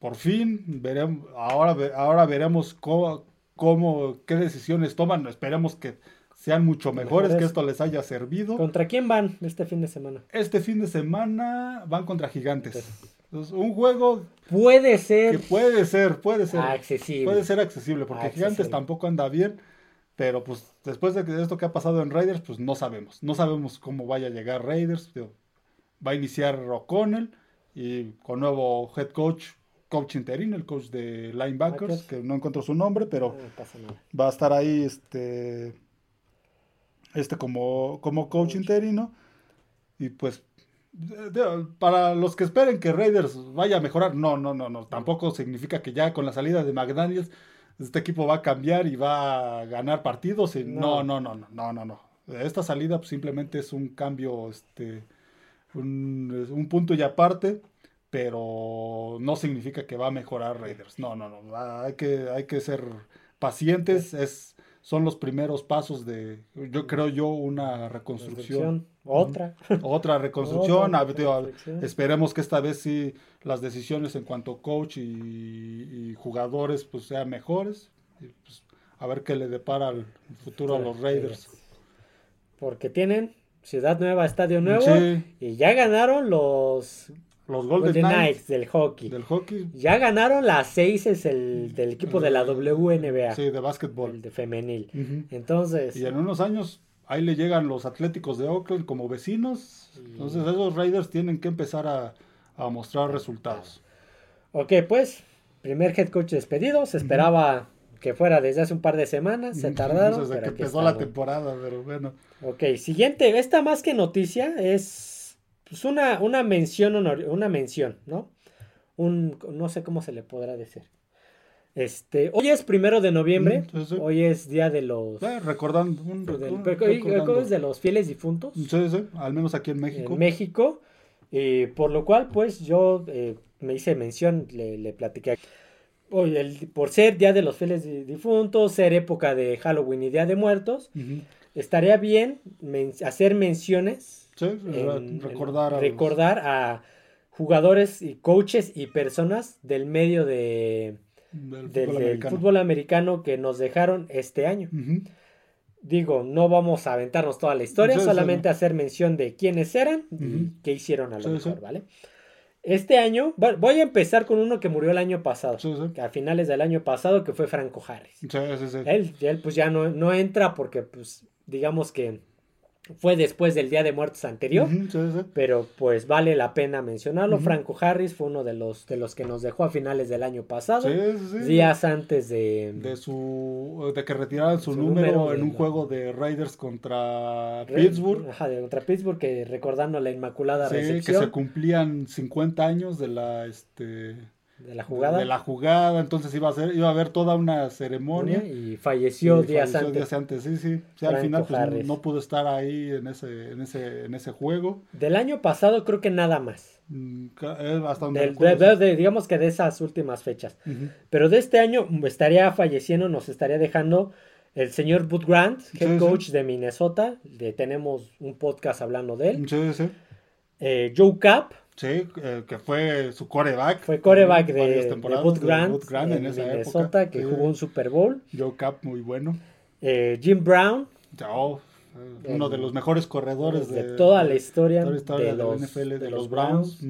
por fin veremos, ahora, ahora veremos cómo, cómo, qué decisiones toman. Esperemos que sean mucho mejores, que esto les haya servido. ¿Contra quién van este fin de semana? Este fin de semana van contra Gigantes. un juego puede ser que puede ser, puede ser accesible. Puede ser accesible porque Gigantes tampoco anda bien, pero pues después de esto que ha pasado en Raiders, pues no sabemos. No sabemos cómo vaya a llegar Raiders. Va a iniciar O'Connell y con nuevo head coach, coach interino, el coach de linebackers, que no encuentro su nombre, pero va a estar ahí este este como, como coach interino. Y pues, para los que esperen que Raiders vaya a mejorar, no, no, no, no. Tampoco significa que ya con la salida de McDaniels este equipo va a cambiar y va a ganar partidos. Y no, no, no, no, no, no, no. Esta salida pues, simplemente es un cambio, este, un, un punto y aparte pero no significa que va a mejorar Raiders. No, no, no. Hay que, hay que ser pacientes. Es, son los primeros pasos de, yo creo yo, una reconstrucción. Otra. Otra reconstrucción. Esperemos que esta vez sí las decisiones en cuanto a coach y, jugadores pues sean mejores. Pues, a ver qué le depara el futuro a los Raiders. Porque tienen Ciudad Nueva, Estadio Nuevo. Y ya ganaron los los Golden, Knights, del hockey. Del hockey. Ya ganaron las seis es el del equipo de la WNBA. Sí, de básquetbol. El de femenil. Entonces. Y en unos años ahí le llegan los Atléticos de Oakland como vecinos. Entonces esos Raiders tienen que empezar a, mostrar resultados. Ok, pues, primer head coach despedido. Se esperaba que fuera desde hace un par de semanas. Se tardaron. Desde que empezó la temporada, pero bueno. Ok, siguiente. Esta más que noticia es pues una, una mención, una mención, ¿no? Un, no sé cómo se le podrá decir. Este, hoy es primero de noviembre, mm, hoy es día de los... Eh, recordando, un, de los fieles difuntos. Sí, sí, al menos aquí en México. En México, eh, por lo cual, pues yo eh, me hice mención, le, le platiqué. Hoy, el, por ser día de los fieles difuntos, ser época de Halloween y día de muertos, estaría bien hacer menciones recordar, a, recordar a jugadores y coaches y personas del medio de, del, fútbol, americano. que nos dejaron este año. Digo, no vamos a aventarnos toda la historia, solamente hacer mención de quiénes eran y qué hicieron a lo mejor, ¿vale? Este año, voy a empezar con uno que murió el año pasado, a finales del año pasado, que fue Franco Harris. Él, él pues ya no, no entra porque pues digamos que fue después del Día de Muertos anterior, pero pues vale la pena mencionarlo. Franco Harris fue uno de los de los que nos dejó a finales del año pasado, días antes de de su de que retiraran su, número, en un juego de Raiders contra Pittsburgh. Ajá, contra Pittsburgh que recordando la inmaculada sí, que se cumplían 50 años de la este de la jugada. De la jugada, entonces iba a ser, iba a haber toda una ceremonia. Y falleció, días, antes. días antes. Sí, sí. al final pues, no pudo estar ahí en ese, en ese, en ese juego. Del año pasado creo que nada más. Mm, hasta donde digamos que de esas últimas fechas. Pero de este año estaría falleciendo, nos estaría dejando el señor Bud Grant, head coach de Minnesota. Le tenemos un podcast hablando de él. Sí, sí. Eh, Joe Cap Sí, eh, que fue su coreback. Fue coreback de, de Bud Grant, en, Minnesota, que jugó un Super Bowl. Joe Cap, muy bueno. Eh, Jim Brown. Oh, uno de los mejores corredores de, toda la historia, de, los, NFL, de, los Browns.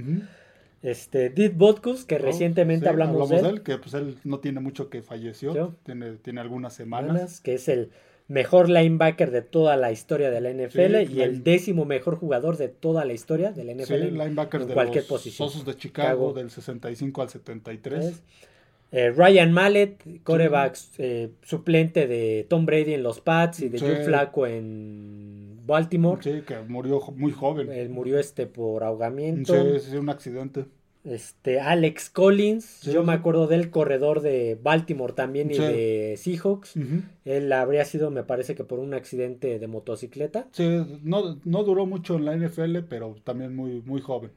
Este, Did Botkus, que oh, recientemente hablamos, de él. Que pues él no tiene mucho que falleció, tiene, tiene algunas semanas. Que es el mejor linebacker de toda la historia de la NFL y el décimo mejor jugador de toda la historia de la NFL. Sí, linebacker de cualquier los posición. Osos de Chicago, del 65 al 73. Eh, Ryan Mallet, coreback eh, suplente de Tom Brady en los Pats y de Joe Flacco en Baltimore. Sí, que murió muy joven. Él murió este por ahogamiento. Sí, sí, un accidente. Este, Alex Collins, yo me acuerdo del corredor de Baltimore también y de Seahawks. Él habría sido, me parece que por un accidente de motocicleta. Sí, no, no duró mucho en la NFL, pero también muy, muy joven.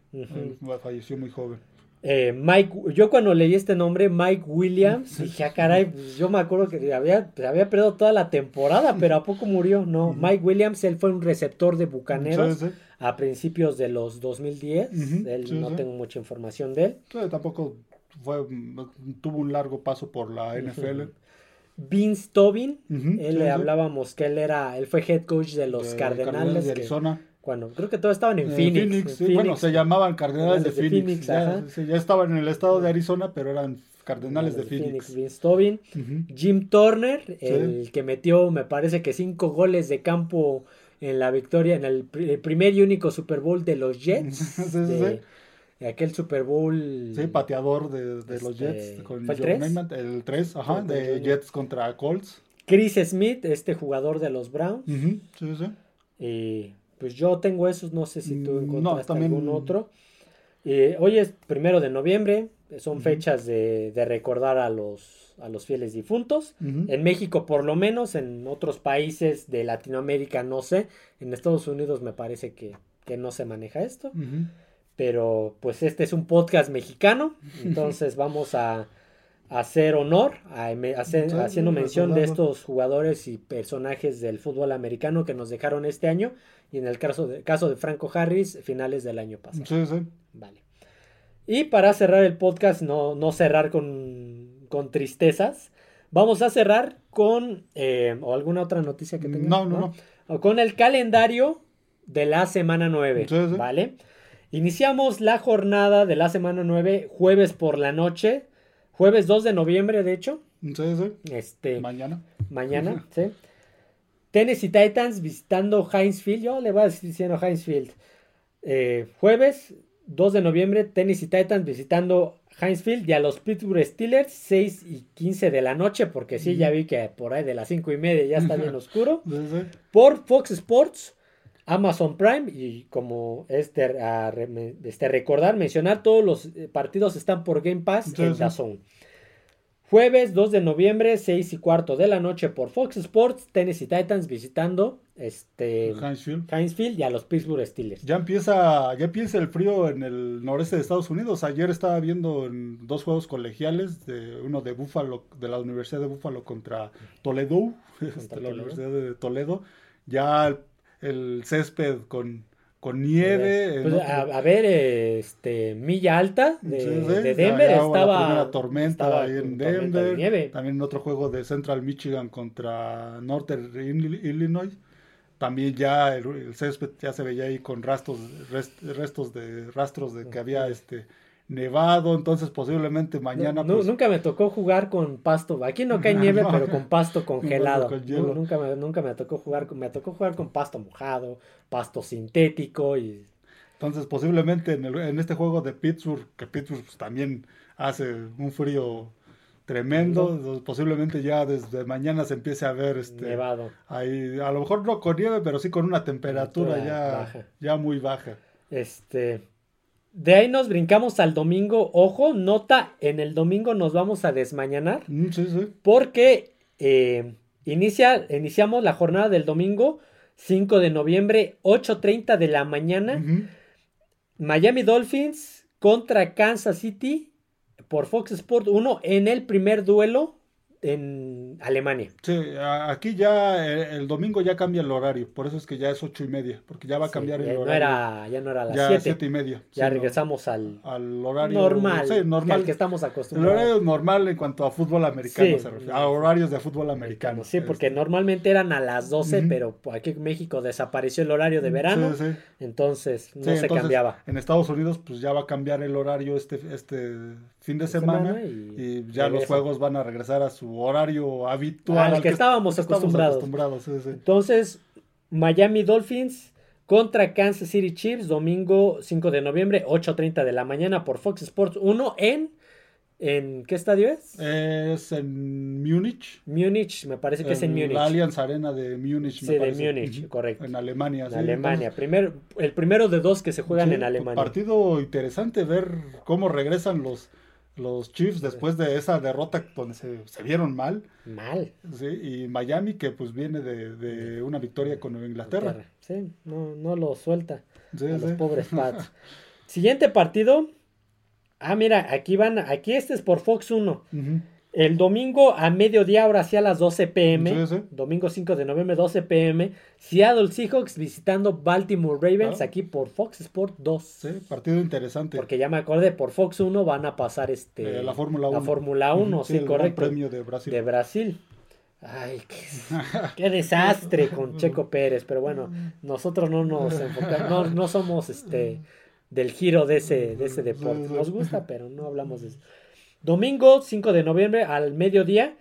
Falleció muy joven. Eh, Mike, yo cuando leí este nombre, Mike Williams, dije, ah, caray, pues, yo me acuerdo que había, había perdido toda la temporada, pero ¿a poco murió? No, Mike Williams, él fue un receptor de Bucaneros a principios de los 2010. él no tengo mucha información de él. tampoco fue, tuvo un largo paso por la NFL. Vince Tobin, él le hablábamos que él era, él fue head coach de los Cardenales de Arizona. Cuando creo que todos estaban en Phoenix. Bueno, se llamaban Cardenales de, Phoenix. ya, estaban en el estado de Arizona, pero eran Cardenales de, Phoenix. Vince Tobin. Jim Turner, el que metió, me parece que cinco goles de campo en la victoria, en el, primer y único Super Bowl de los Jets. de, aquel Super Bowl. Sí, pateador de, los este, Jets. Con ¿Fue el 3? ajá, de Jets contra Colts. Chris Smith, este jugador de los Browns. Sí, sí. Y pues yo tengo esos, no sé si tú mm, encontraste algún otro. Eh, hoy es primero de noviembre, son fechas de, recordar a los, a los fieles difuntos. En México por lo menos, en otros países de Latinoamérica no sé, en Estados Unidos me parece que, no se maneja esto. Pero pues este es un podcast mexicano, entonces vamos a, hacer honor, a, hacer, haciendo mención de estos jugadores y personajes del fútbol americano que nos dejaron este año y en el caso de, caso de Franco Harris, finales del año pasado. Sí, sí. Vale. Y para cerrar el podcast, no, no cerrar con, con tristezas, vamos a cerrar con, eh, o alguna otra noticia que tenga. No, no, no. O con el calendario de la semana 9, sí, sí. ¿vale? Iniciamos la jornada de la semana 9 jueves por la noche, jueves 2 de noviembre, de hecho. Sí, sí. Este, mañana. Mañana, sí. Tennessee Titans visitando Heinz Field. Yo le voy a decir diciendo Heinz Field. Eh, jueves 2 de noviembre, Tennessee Titans visitando Heinz Field y a los Pittsburgh Steelers 6 y 15 de la noche, porque sí, ya vi que por ahí de las 5 y media ya está bien oscuro. por Fox Sports, Amazon Prime y como este, este recordar, mencionar, todos los eh, partidos están por Game Pass en la Zone. Jueves 2 de noviembre, 6 y cuarto de la noche por Fox Sports, Tennessee Titans visitando este Hinesfield. y a los Pittsburgh Steelers. Ya empieza, ya empieza el frío en el noreste de Estados Unidos. Ayer estaba viendo en dos juegos colegiales, de uno de Buffalo, de la Universidad de Buffalo contra Toledo, este, la Universidad de Toledo. Ya el césped con con nieve. Pues, a, ver, este, Milla Alta de, Denver estaba. La tormenta ahí en Denver. También otro juego de Central Michigan contra Northern Illinois. También ya el, césped ya se veía ahí con rastros, restos de rastros de que había este nevado, entonces posiblemente mañana. Pues nunca me tocó jugar con pasto. Aquí no cae nieve, pero con pasto congelado. nunca, me, nunca me tocó jugar, me tocó jugar con pasto mojado, pasto sintético y. Entonces posiblemente en, en este juego de Pittsburgh, que Pittsburgh pues, también hace un frío tremendo, posiblemente ya desde mañana se empiece a ver este nevado. Ahí, a lo mejor no con nieve, pero sí con una temperatura ya, ya muy baja. Este, de ahí nos brincamos al domingo. Ojo, nota, en el domingo nos vamos a desmañanar. Mm, sí, sí. Porque eh, inicia, iniciamos la jornada del domingo, 5 de noviembre, 8.30 de la mañana. Miami Dolphins contra Kansas City por Fox Sport 1 en el primer duelo en Alemania. Sí, aquí ya eh, el, domingo ya cambia el horario, por eso es que ya es ocho y media, porque ya va a cambiar el horario. era, ya no era las siete. siete y media. Ya regresamos al, al horario normal, sí, normal. que estamos acostumbrados. El horario normal en cuanto a fútbol americano se refiere, a horarios de fútbol americano. Sí, porque este. normalmente eran a las 12, pero aquí en México desapareció el horario de verano, entonces no se cambiaba. En Estados Unidos pues ya va a cambiar el horario este, este fin de semana, y, ya los juegos van a regresar a su su horario habitual. Al que, estábamos acostumbrados. Entonces, Miami Dolphins contra Kansas City Chiefs, domingo 5 de noviembre, 8.30 de la mañana por Fox Sports 1 en ¿En qué estadio es? Es en Múnich. Múnich, me parece que es en Múnich. La Allianz Arena de Múnich. Sí, de Múnich, correcto. En Alemania. En Alemania. el primero de dos que se juegan en Alemania. Partido interesante ver cómo regresan los, los Chiefs después de esa derrota donde se, se vieron mal. Mal. Sí, y Miami que pues viene de, de una victoria con Inglaterra. Sí, no, no lo suelta. Sí, los pobres Pats. Siguiente partido Ah, mira, aquí van, aquí este es por Fox 1. El domingo a mediodía, ahora sí a las 12 pm. Domingo 5 de noviembre, 12 pm. Seattle Seahawks visitando Baltimore Ravens aquí por Fox Sport 2. Sí, partido interesante. Porque ya me acordé, por Fox 1 van a pasar este. Eh, la Fórmula 1. La Fórmula 1, sí, correcto. El premio de Brasil. De Brasil. Ay, qué, desastre con Checo Pérez. Pero bueno, nosotros no nos enfocamos, no, no somos este del giro de ese, de ese deporte. Nos gusta, pero no hablamos de eso. Domingo 5 de noviembre al mediodía.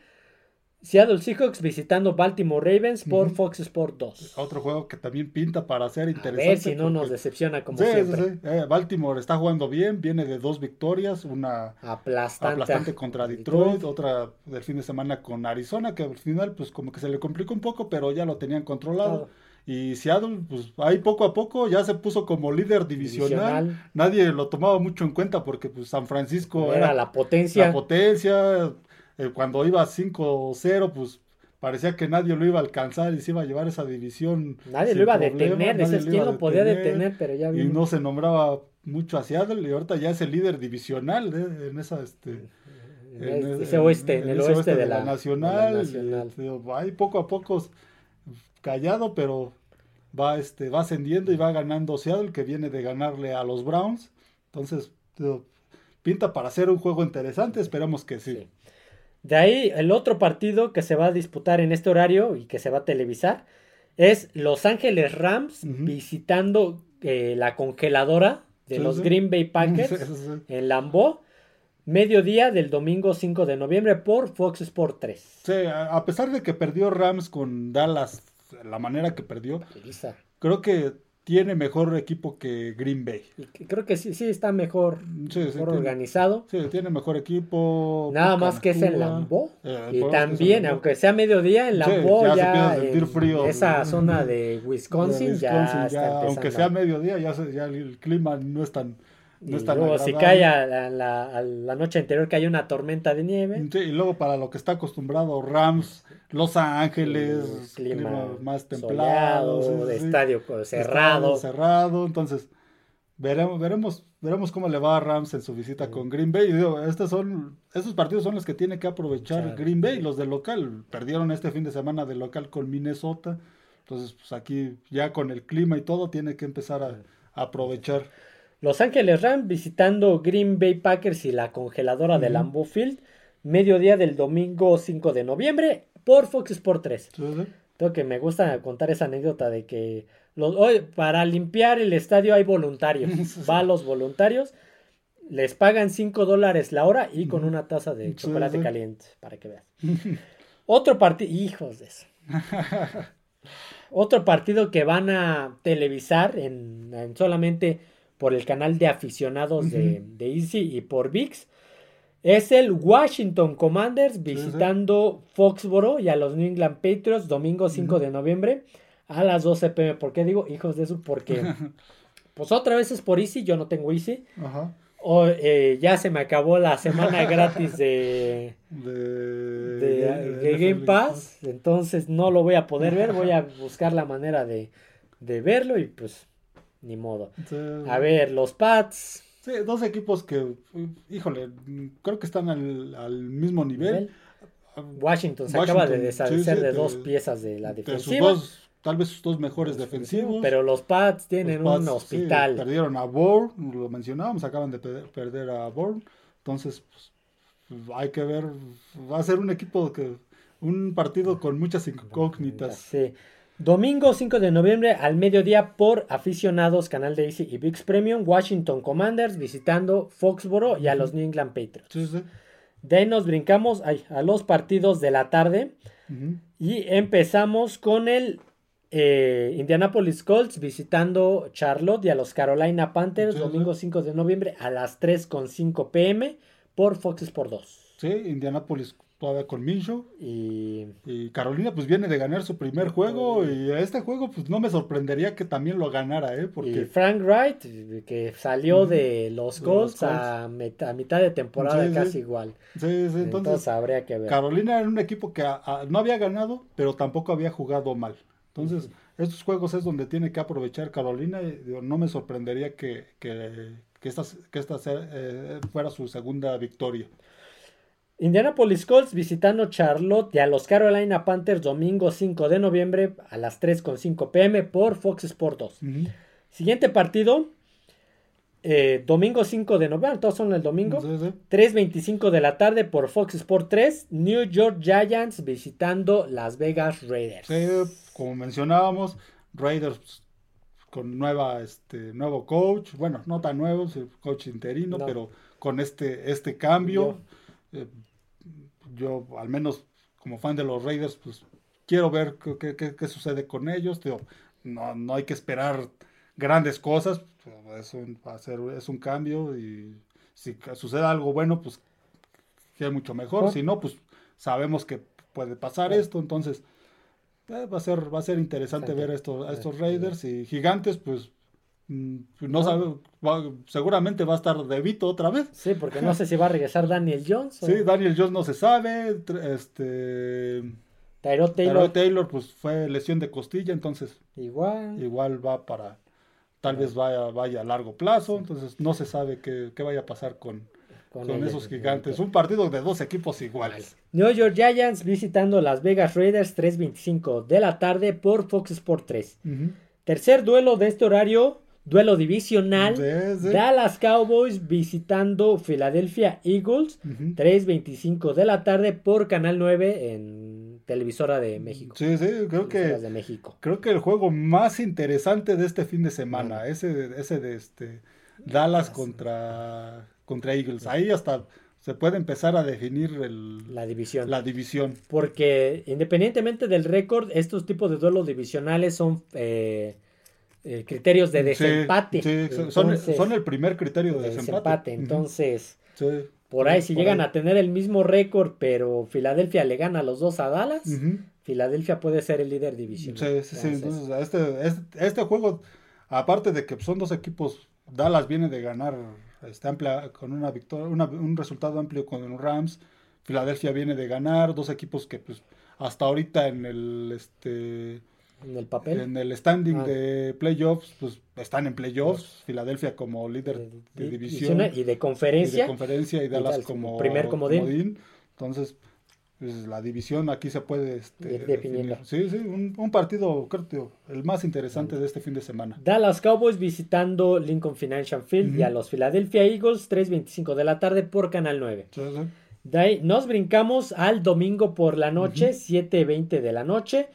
Seattle Seahawks visitando Baltimore Ravens por Fox Sport 2. Otro juego que también pinta para ser interesante. A ver si no nos decepciona como siempre. Eh, Baltimore está jugando bien, viene de dos victorias, una aplastante, contra Detroit, otra del fin de semana con Arizona, que al final pues como que se le complicó un poco, pero ya lo tenían controlado. Y Seattle, pues ahí poco a poco ya se puso como líder divisional. Nadie lo tomaba mucho en cuenta porque pues San Francisco era, la potencia. La potencia. Eh, cuando iba 5-0, pues parecía que nadie lo iba a alcanzar y se iba a llevar esa división. Nadie lo iba a detener, ese quién lo podía detener, pero ya Y no se nombraba mucho a Seattle y ahorita ya es el líder divisional en esa este en, ese oeste, en, el oeste, de, la, nacional. ahí poco a poco callado, pero va, este, va ascendiendo y va ganando Seattle, que viene de ganarle a los Browns. Entonces, pinta para ser un juego interesante, esperamos que sí. De ahí, el otro partido que se va a disputar en este horario y que se va a televisar es Los Ángeles Rams visitando eh, la congeladora de los Green Bay Packers en Lambeau. Mediodía del domingo 5 de noviembre por Fox Sport 3. Sí, a pesar de que perdió Rams con Dallas la manera que perdió, creo que tiene mejor equipo que Green Bay. Creo que sí, sí está mejor, organizado. Sí, tiene mejor equipo. Nada más que es en Lambo. Eh, y también, aunque sea mediodía, en Lambo ya, en frío. esa zona de Wisconsin, ya, Aunque sea mediodía, ya, ya el clima no es tan y luego si cae a la, noche anterior que hay una tormenta de nieve. y luego para lo que está acostumbrado Rams, Los Ángeles, clima, más templado, de estadio cerrado. cerrado, entonces veremos, veremos, veremos cómo le va a Rams en su visita con Green Bay. estos son, estos partidos son los que tiene que aprovechar Green Bay, los del local. Perdieron este fin de semana de local con Minnesota. Entonces, pues aquí ya con el clima y todo, tiene que empezar a aprovechar. Los Ángeles Rams visitando Green Bay Packers y la congeladora de Lambeau Field, mediodía del domingo 5 de noviembre por Fox Sport 3. Creo que me gusta contar esa anécdota de que los, para limpiar el estadio hay voluntarios. Va a los voluntarios, les pagan 5 dólares la hora y con una taza de chocolate caliente, para que veas. Otro partido, hijos de eso. Otro partido que van a televisar en solamente por el canal de aficionados de, Easy y por VIX. Es el Washington Commanders visitando Foxboro y a los New England Patriots domingo 5 de noviembre a las 12 pm. ¿Por qué digo hijos de eso? Porque pues otra vez es por Easy, yo no tengo Easy. O, eh, ya se me acabó la semana gratis de, de, Game Pass, entonces no lo voy a poder ver, voy a buscar la manera de, de verlo y pues ni modo. A ver, los Pats. Sí, dos equipos que, híjole, creo que están al, mismo nivel. Washington se acaba de deshacer de, dos piezas de la defensiva. tal vez sus dos mejores defensivos. Pero los Pats tienen un hospital. perdieron a Bourne, lo mencionábamos, acaban de perder a Bourne. Entonces, pues, hay que ver, va a ser un equipo que, un partido con muchas incógnitas. Sí. Domingo 5 de noviembre al mediodía por aficionados, canal de Easy y VIX Premium, Washington Commanders visitando Foxboro y a los New England Patriots. De ahí nos brincamos a los partidos de la tarde. Y empezamos con el eh, Indianapolis Colts visitando Charlotte y a los Carolina Panthers domingo 5 de noviembre a las 3.5 pm por Fox Sports 2. Sí, Indianapolis todavía con Minshew. Y... Carolina pues viene de ganar su primer juego y este juego pues no me sorprendería que también lo ganara, ¿eh? Porque... Y Frank Wright, que salió de los Colts, A, mitad de temporada casi igual. Sí, entonces, habría que ver. Carolina era un equipo que no había ganado, pero tampoco había jugado mal. Entonces, estos juegos es donde tiene que aprovechar Carolina. Y, no me sorprendería que, que, esta, que esta eh, fuera su segunda victoria. Indianapolis Colts visitando Charlotte y a los Carolina Panthers domingo 5 de noviembre a las 3.5 pm por Fox Sports 2. Siguiente partido, eh, domingo 5 de noviembre, todos son el domingo, 3.25 de la tarde por Fox Sports 3, New York Giants visitando Las Vegas Raiders. como mencionábamos, Raiders con nueva, este, nuevo coach, bueno, no tan nuevo, coach interino, pero con este, este cambio. Eh, yo al menos como fan de los Raiders, pues quiero ver qué, qué, sucede con ellos. no, no hay que esperar grandes cosas, es un, va a ser, es un cambio y si sucede algo bueno, pues que mucho mejor. Si no, pues sabemos que puede pasar esto, entonces eh, va a ser va a ser interesante ver estos, a estos Raiders y Gigantes, pues no sabe, seguramente va a estar de Vito otra vez. Sí, porque no sé si va a regresar Daniel Jones. Sí, Daniel Jones no se sabe. Este. Taylor. Taylor, pues fue lesión de costilla, entonces. Igual. Igual va para. Tal vez vaya, vaya a largo plazo, entonces no se sabe qué, vaya a pasar con, con, esos gigantes. Un partido de dos equipos iguales. New York Giants visitando Las Vegas Raiders 3.25 de la tarde por Fox Sport 3. Tercer duelo de este horario Duelo divisional. Dallas Cowboys visitando Philadelphia Eagles. 3.25 de la tarde por Canal 9 en televisora de México. Sí, sí, creo que. De México. Creo que el juego más interesante de este fin de semana. Ese, de, ese de este. Dallas contra, contra Eagles. Ahí hasta se puede empezar a definir el, la división. La división. Porque independientemente del récord, estos tipos de duelos divisionales son eh, eh, criterios de desempate. son, el primer criterio de, desempate. Entonces, por ahí, si llegan a tener el mismo récord, pero Filadelfia le gana a los dos a Dallas, Filadelfia puede ser el líder divisional. Sí, sí, sí. Entonces, este, este, este, juego, aparte de que son dos equipos, Dallas viene de ganar este, amplia, con una victoria, un resultado amplio con los Rams. Filadelfia viene de ganar, dos equipos que pues hasta ahorita en el este en el papel. En el standing ah. de playoffs, pues están en playoffs. Filadelfia como líder de, división. Y de conferencia. Y de conferencia y Dallas como primer comodín. Entonces, pues, la división aquí se puede este, Sí, sí, un, partido, creo, el más interesante de este fin de semana. Dallas Cowboys visitando Lincoln Financial Field y a los Philadelphia Eagles, 3.25 de la tarde por Canal 9. De ahí nos brincamos al domingo por la noche, 7.20 de la noche.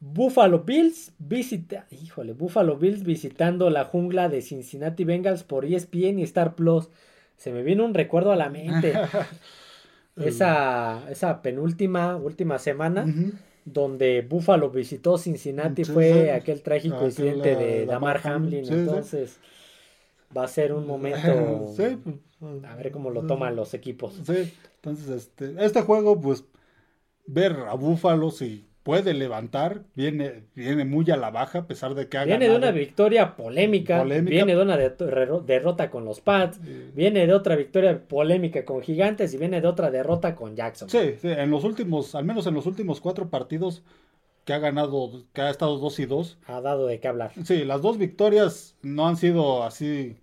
Buffalo Bills visita, híjole, Buffalo Bills visitando la jungla de Cincinnati Bengals por ESPN y Star Plus. Se me vino un recuerdo a la mente. esa, esa penúltima, última semana, donde Buffalo visitó Cincinnati, fue aquel trágico incidente de Damar Hamlin. entonces, va a ser un momento. Pues, a ver cómo lo toman los equipos. Sí, entonces, este, este juego, pues, ver a Buffalo, sí puede levantar, viene, viene muy a la baja, a pesar de que ha Viene de una victoria polémica, viene de una derrota con los Pats, viene de otra victoria polémica con Gigantes y viene de otra derrota con Jackson. Sí, sí, en los últimos, al menos en los últimos cuatro partidos que ha ganado, que ha estado dos y dos. Ha dado de qué hablar. Sí, las dos victorias no han sido así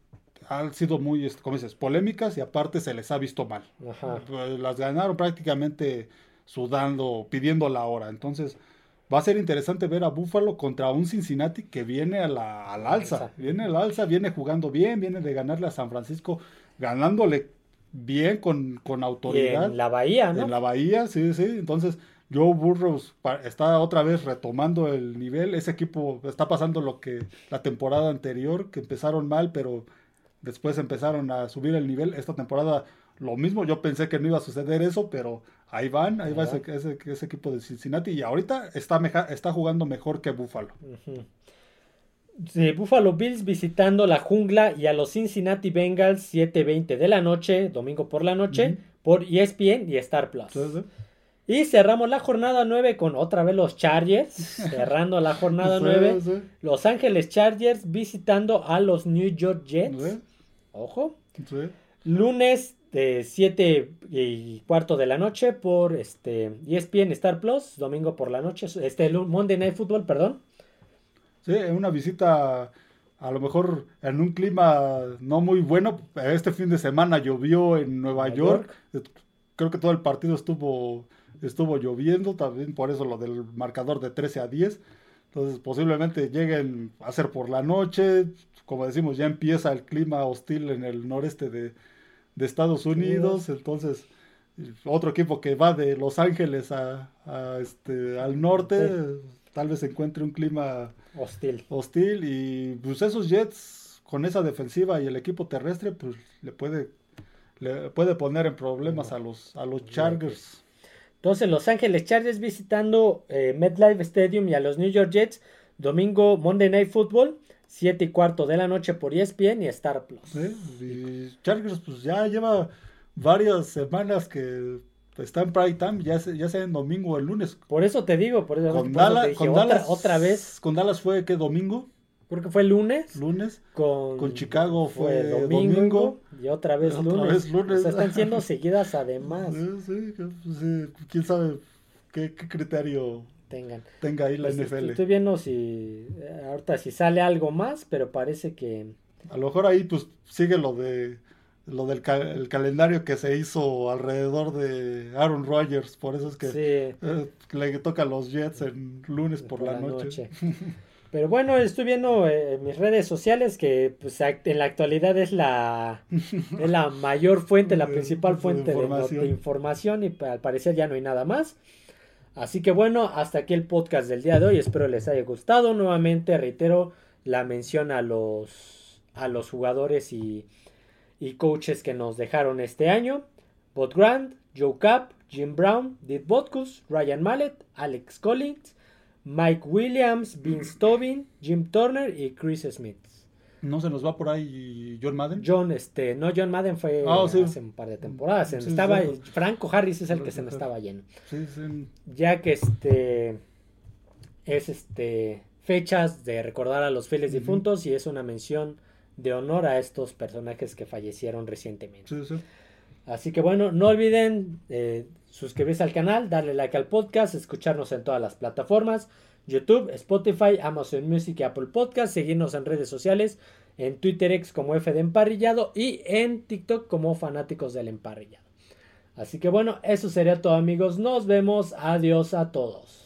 han sido muy, este, como dices, polémicas y aparte se les ha visto mal. Ajá. Las ganaron prácticamente sudando, pidiendo la hora. Entonces, va a ser interesante ver a Buffalo contra un Cincinnati que viene a la, al alza. Viene al alza, viene jugando bien, viene de ganarle a San Francisco, ganándole bien con, con autoridad. en la Bahía, ¿no? En la Bahía, sí, sí. Entonces, Joe Burrows está otra vez retomando el nivel. Ese equipo está pasando lo que la temporada anterior, que empezaron mal, pero después empezaron a subir el nivel. Esta temporada lo mismo. Yo pensé que no iba a suceder eso, pero ahí van, ahí, va ese, ese, equipo de Cincinnati y ahorita está, está jugando mejor que Buffalo. Buffalo Bills visitando la jungla y a los Cincinnati Bengals 7:20 de la noche, domingo por la noche, por ESPN y Star Plus. Y cerramos la jornada 9 con otra vez los Chargers, cerrando la jornada 9. Los Ángeles Chargers visitando a los New York Jets. Ojo. Lunes de 7 y cuarto de la noche por este ESPN Star Plus, domingo por la noche, este Monday Night Football, perdón. Sí, una visita a lo mejor en un clima no muy bueno. Este fin de semana llovió en Nueva, York. Creo que todo el partido estuvo, estuvo lloviendo, también por eso lo del marcador de 13 a 10. Entonces posiblemente lleguen a ser por la noche. Como decimos, ya empieza el clima hostil en el noreste de, Estados Unidos. Entonces, otro equipo que va de Los Ángeles a, este, al norte, tal vez encuentre un clima Hostil. Hostil y pues esos Jets con esa defensiva y el equipo terrestre pues le puede le puede poner en problemas a los a los Chargers. Entonces Los Ángeles Chargers visitando eh, MetLife Stadium y a los New York Jets domingo Monday Night Football 7 y cuarto de la noche por ESPN y Star Plus. y Chargers pues ya lleva varias semanas que está en prime time, ya sea, ya sea en domingo o el lunes. Por eso te digo, por eso, con, Dallas, otra, vez. ¿Con Dallas fue qué domingo? Porque fue lunes. Lunes. Con, con Chicago fue, domingo, Y otra vez lunes. están siendo seguidas además. Sí, sí, quién sabe qué, criterio tengan. tenga ahí la NFL. Estoy, viendo si eh, ahorita si sale algo más, pero parece que... A lo mejor ahí pues sigue lo de lo del el calendario que se hizo alrededor de Aaron Rodgers, por eso es que eh, le toca a los Jets en lunes por, la, noche. Pero bueno, estoy viendo eh, en mis redes sociales que pues, en la actualidad es la, es la mayor fuente, la principal fuente de información y al parecer ya no hay nada más. Así que bueno, hasta aquí el podcast del día de hoy. Espero les haya gustado. Nuevamente reitero la mención a los, a los jugadores y y coaches que nos dejaron este año. Bob Grant, Joe Cap, Jim Brown, Did Botkus, Ryan Mallet, Alex Collins, Mike Williams, Vince Tobin, Jim Turner y Chris Smith. ¿No se nos va por ahí John Madden? John, este, no, John Madden fue ah, hace un par de temporadas. estaba, Franco Harris es el que se me estaba lleno. Ya que este es este fechas de recordar a los fieles difuntos y es una mención de honor a estos personajes que fallecieron recientemente. Así que bueno, no olviden eh, suscribirse al canal, darle like al podcast, escucharnos en todas las plataformas, YouTube, Spotify, Amazon Music y Apple Podcast, seguirnos en redes sociales, en Twitter X como F de Emparrillado y en TikTok como Fanáticos del Emparrillado. Así que bueno, eso sería todo amigos, nos vemos, adiós a todos.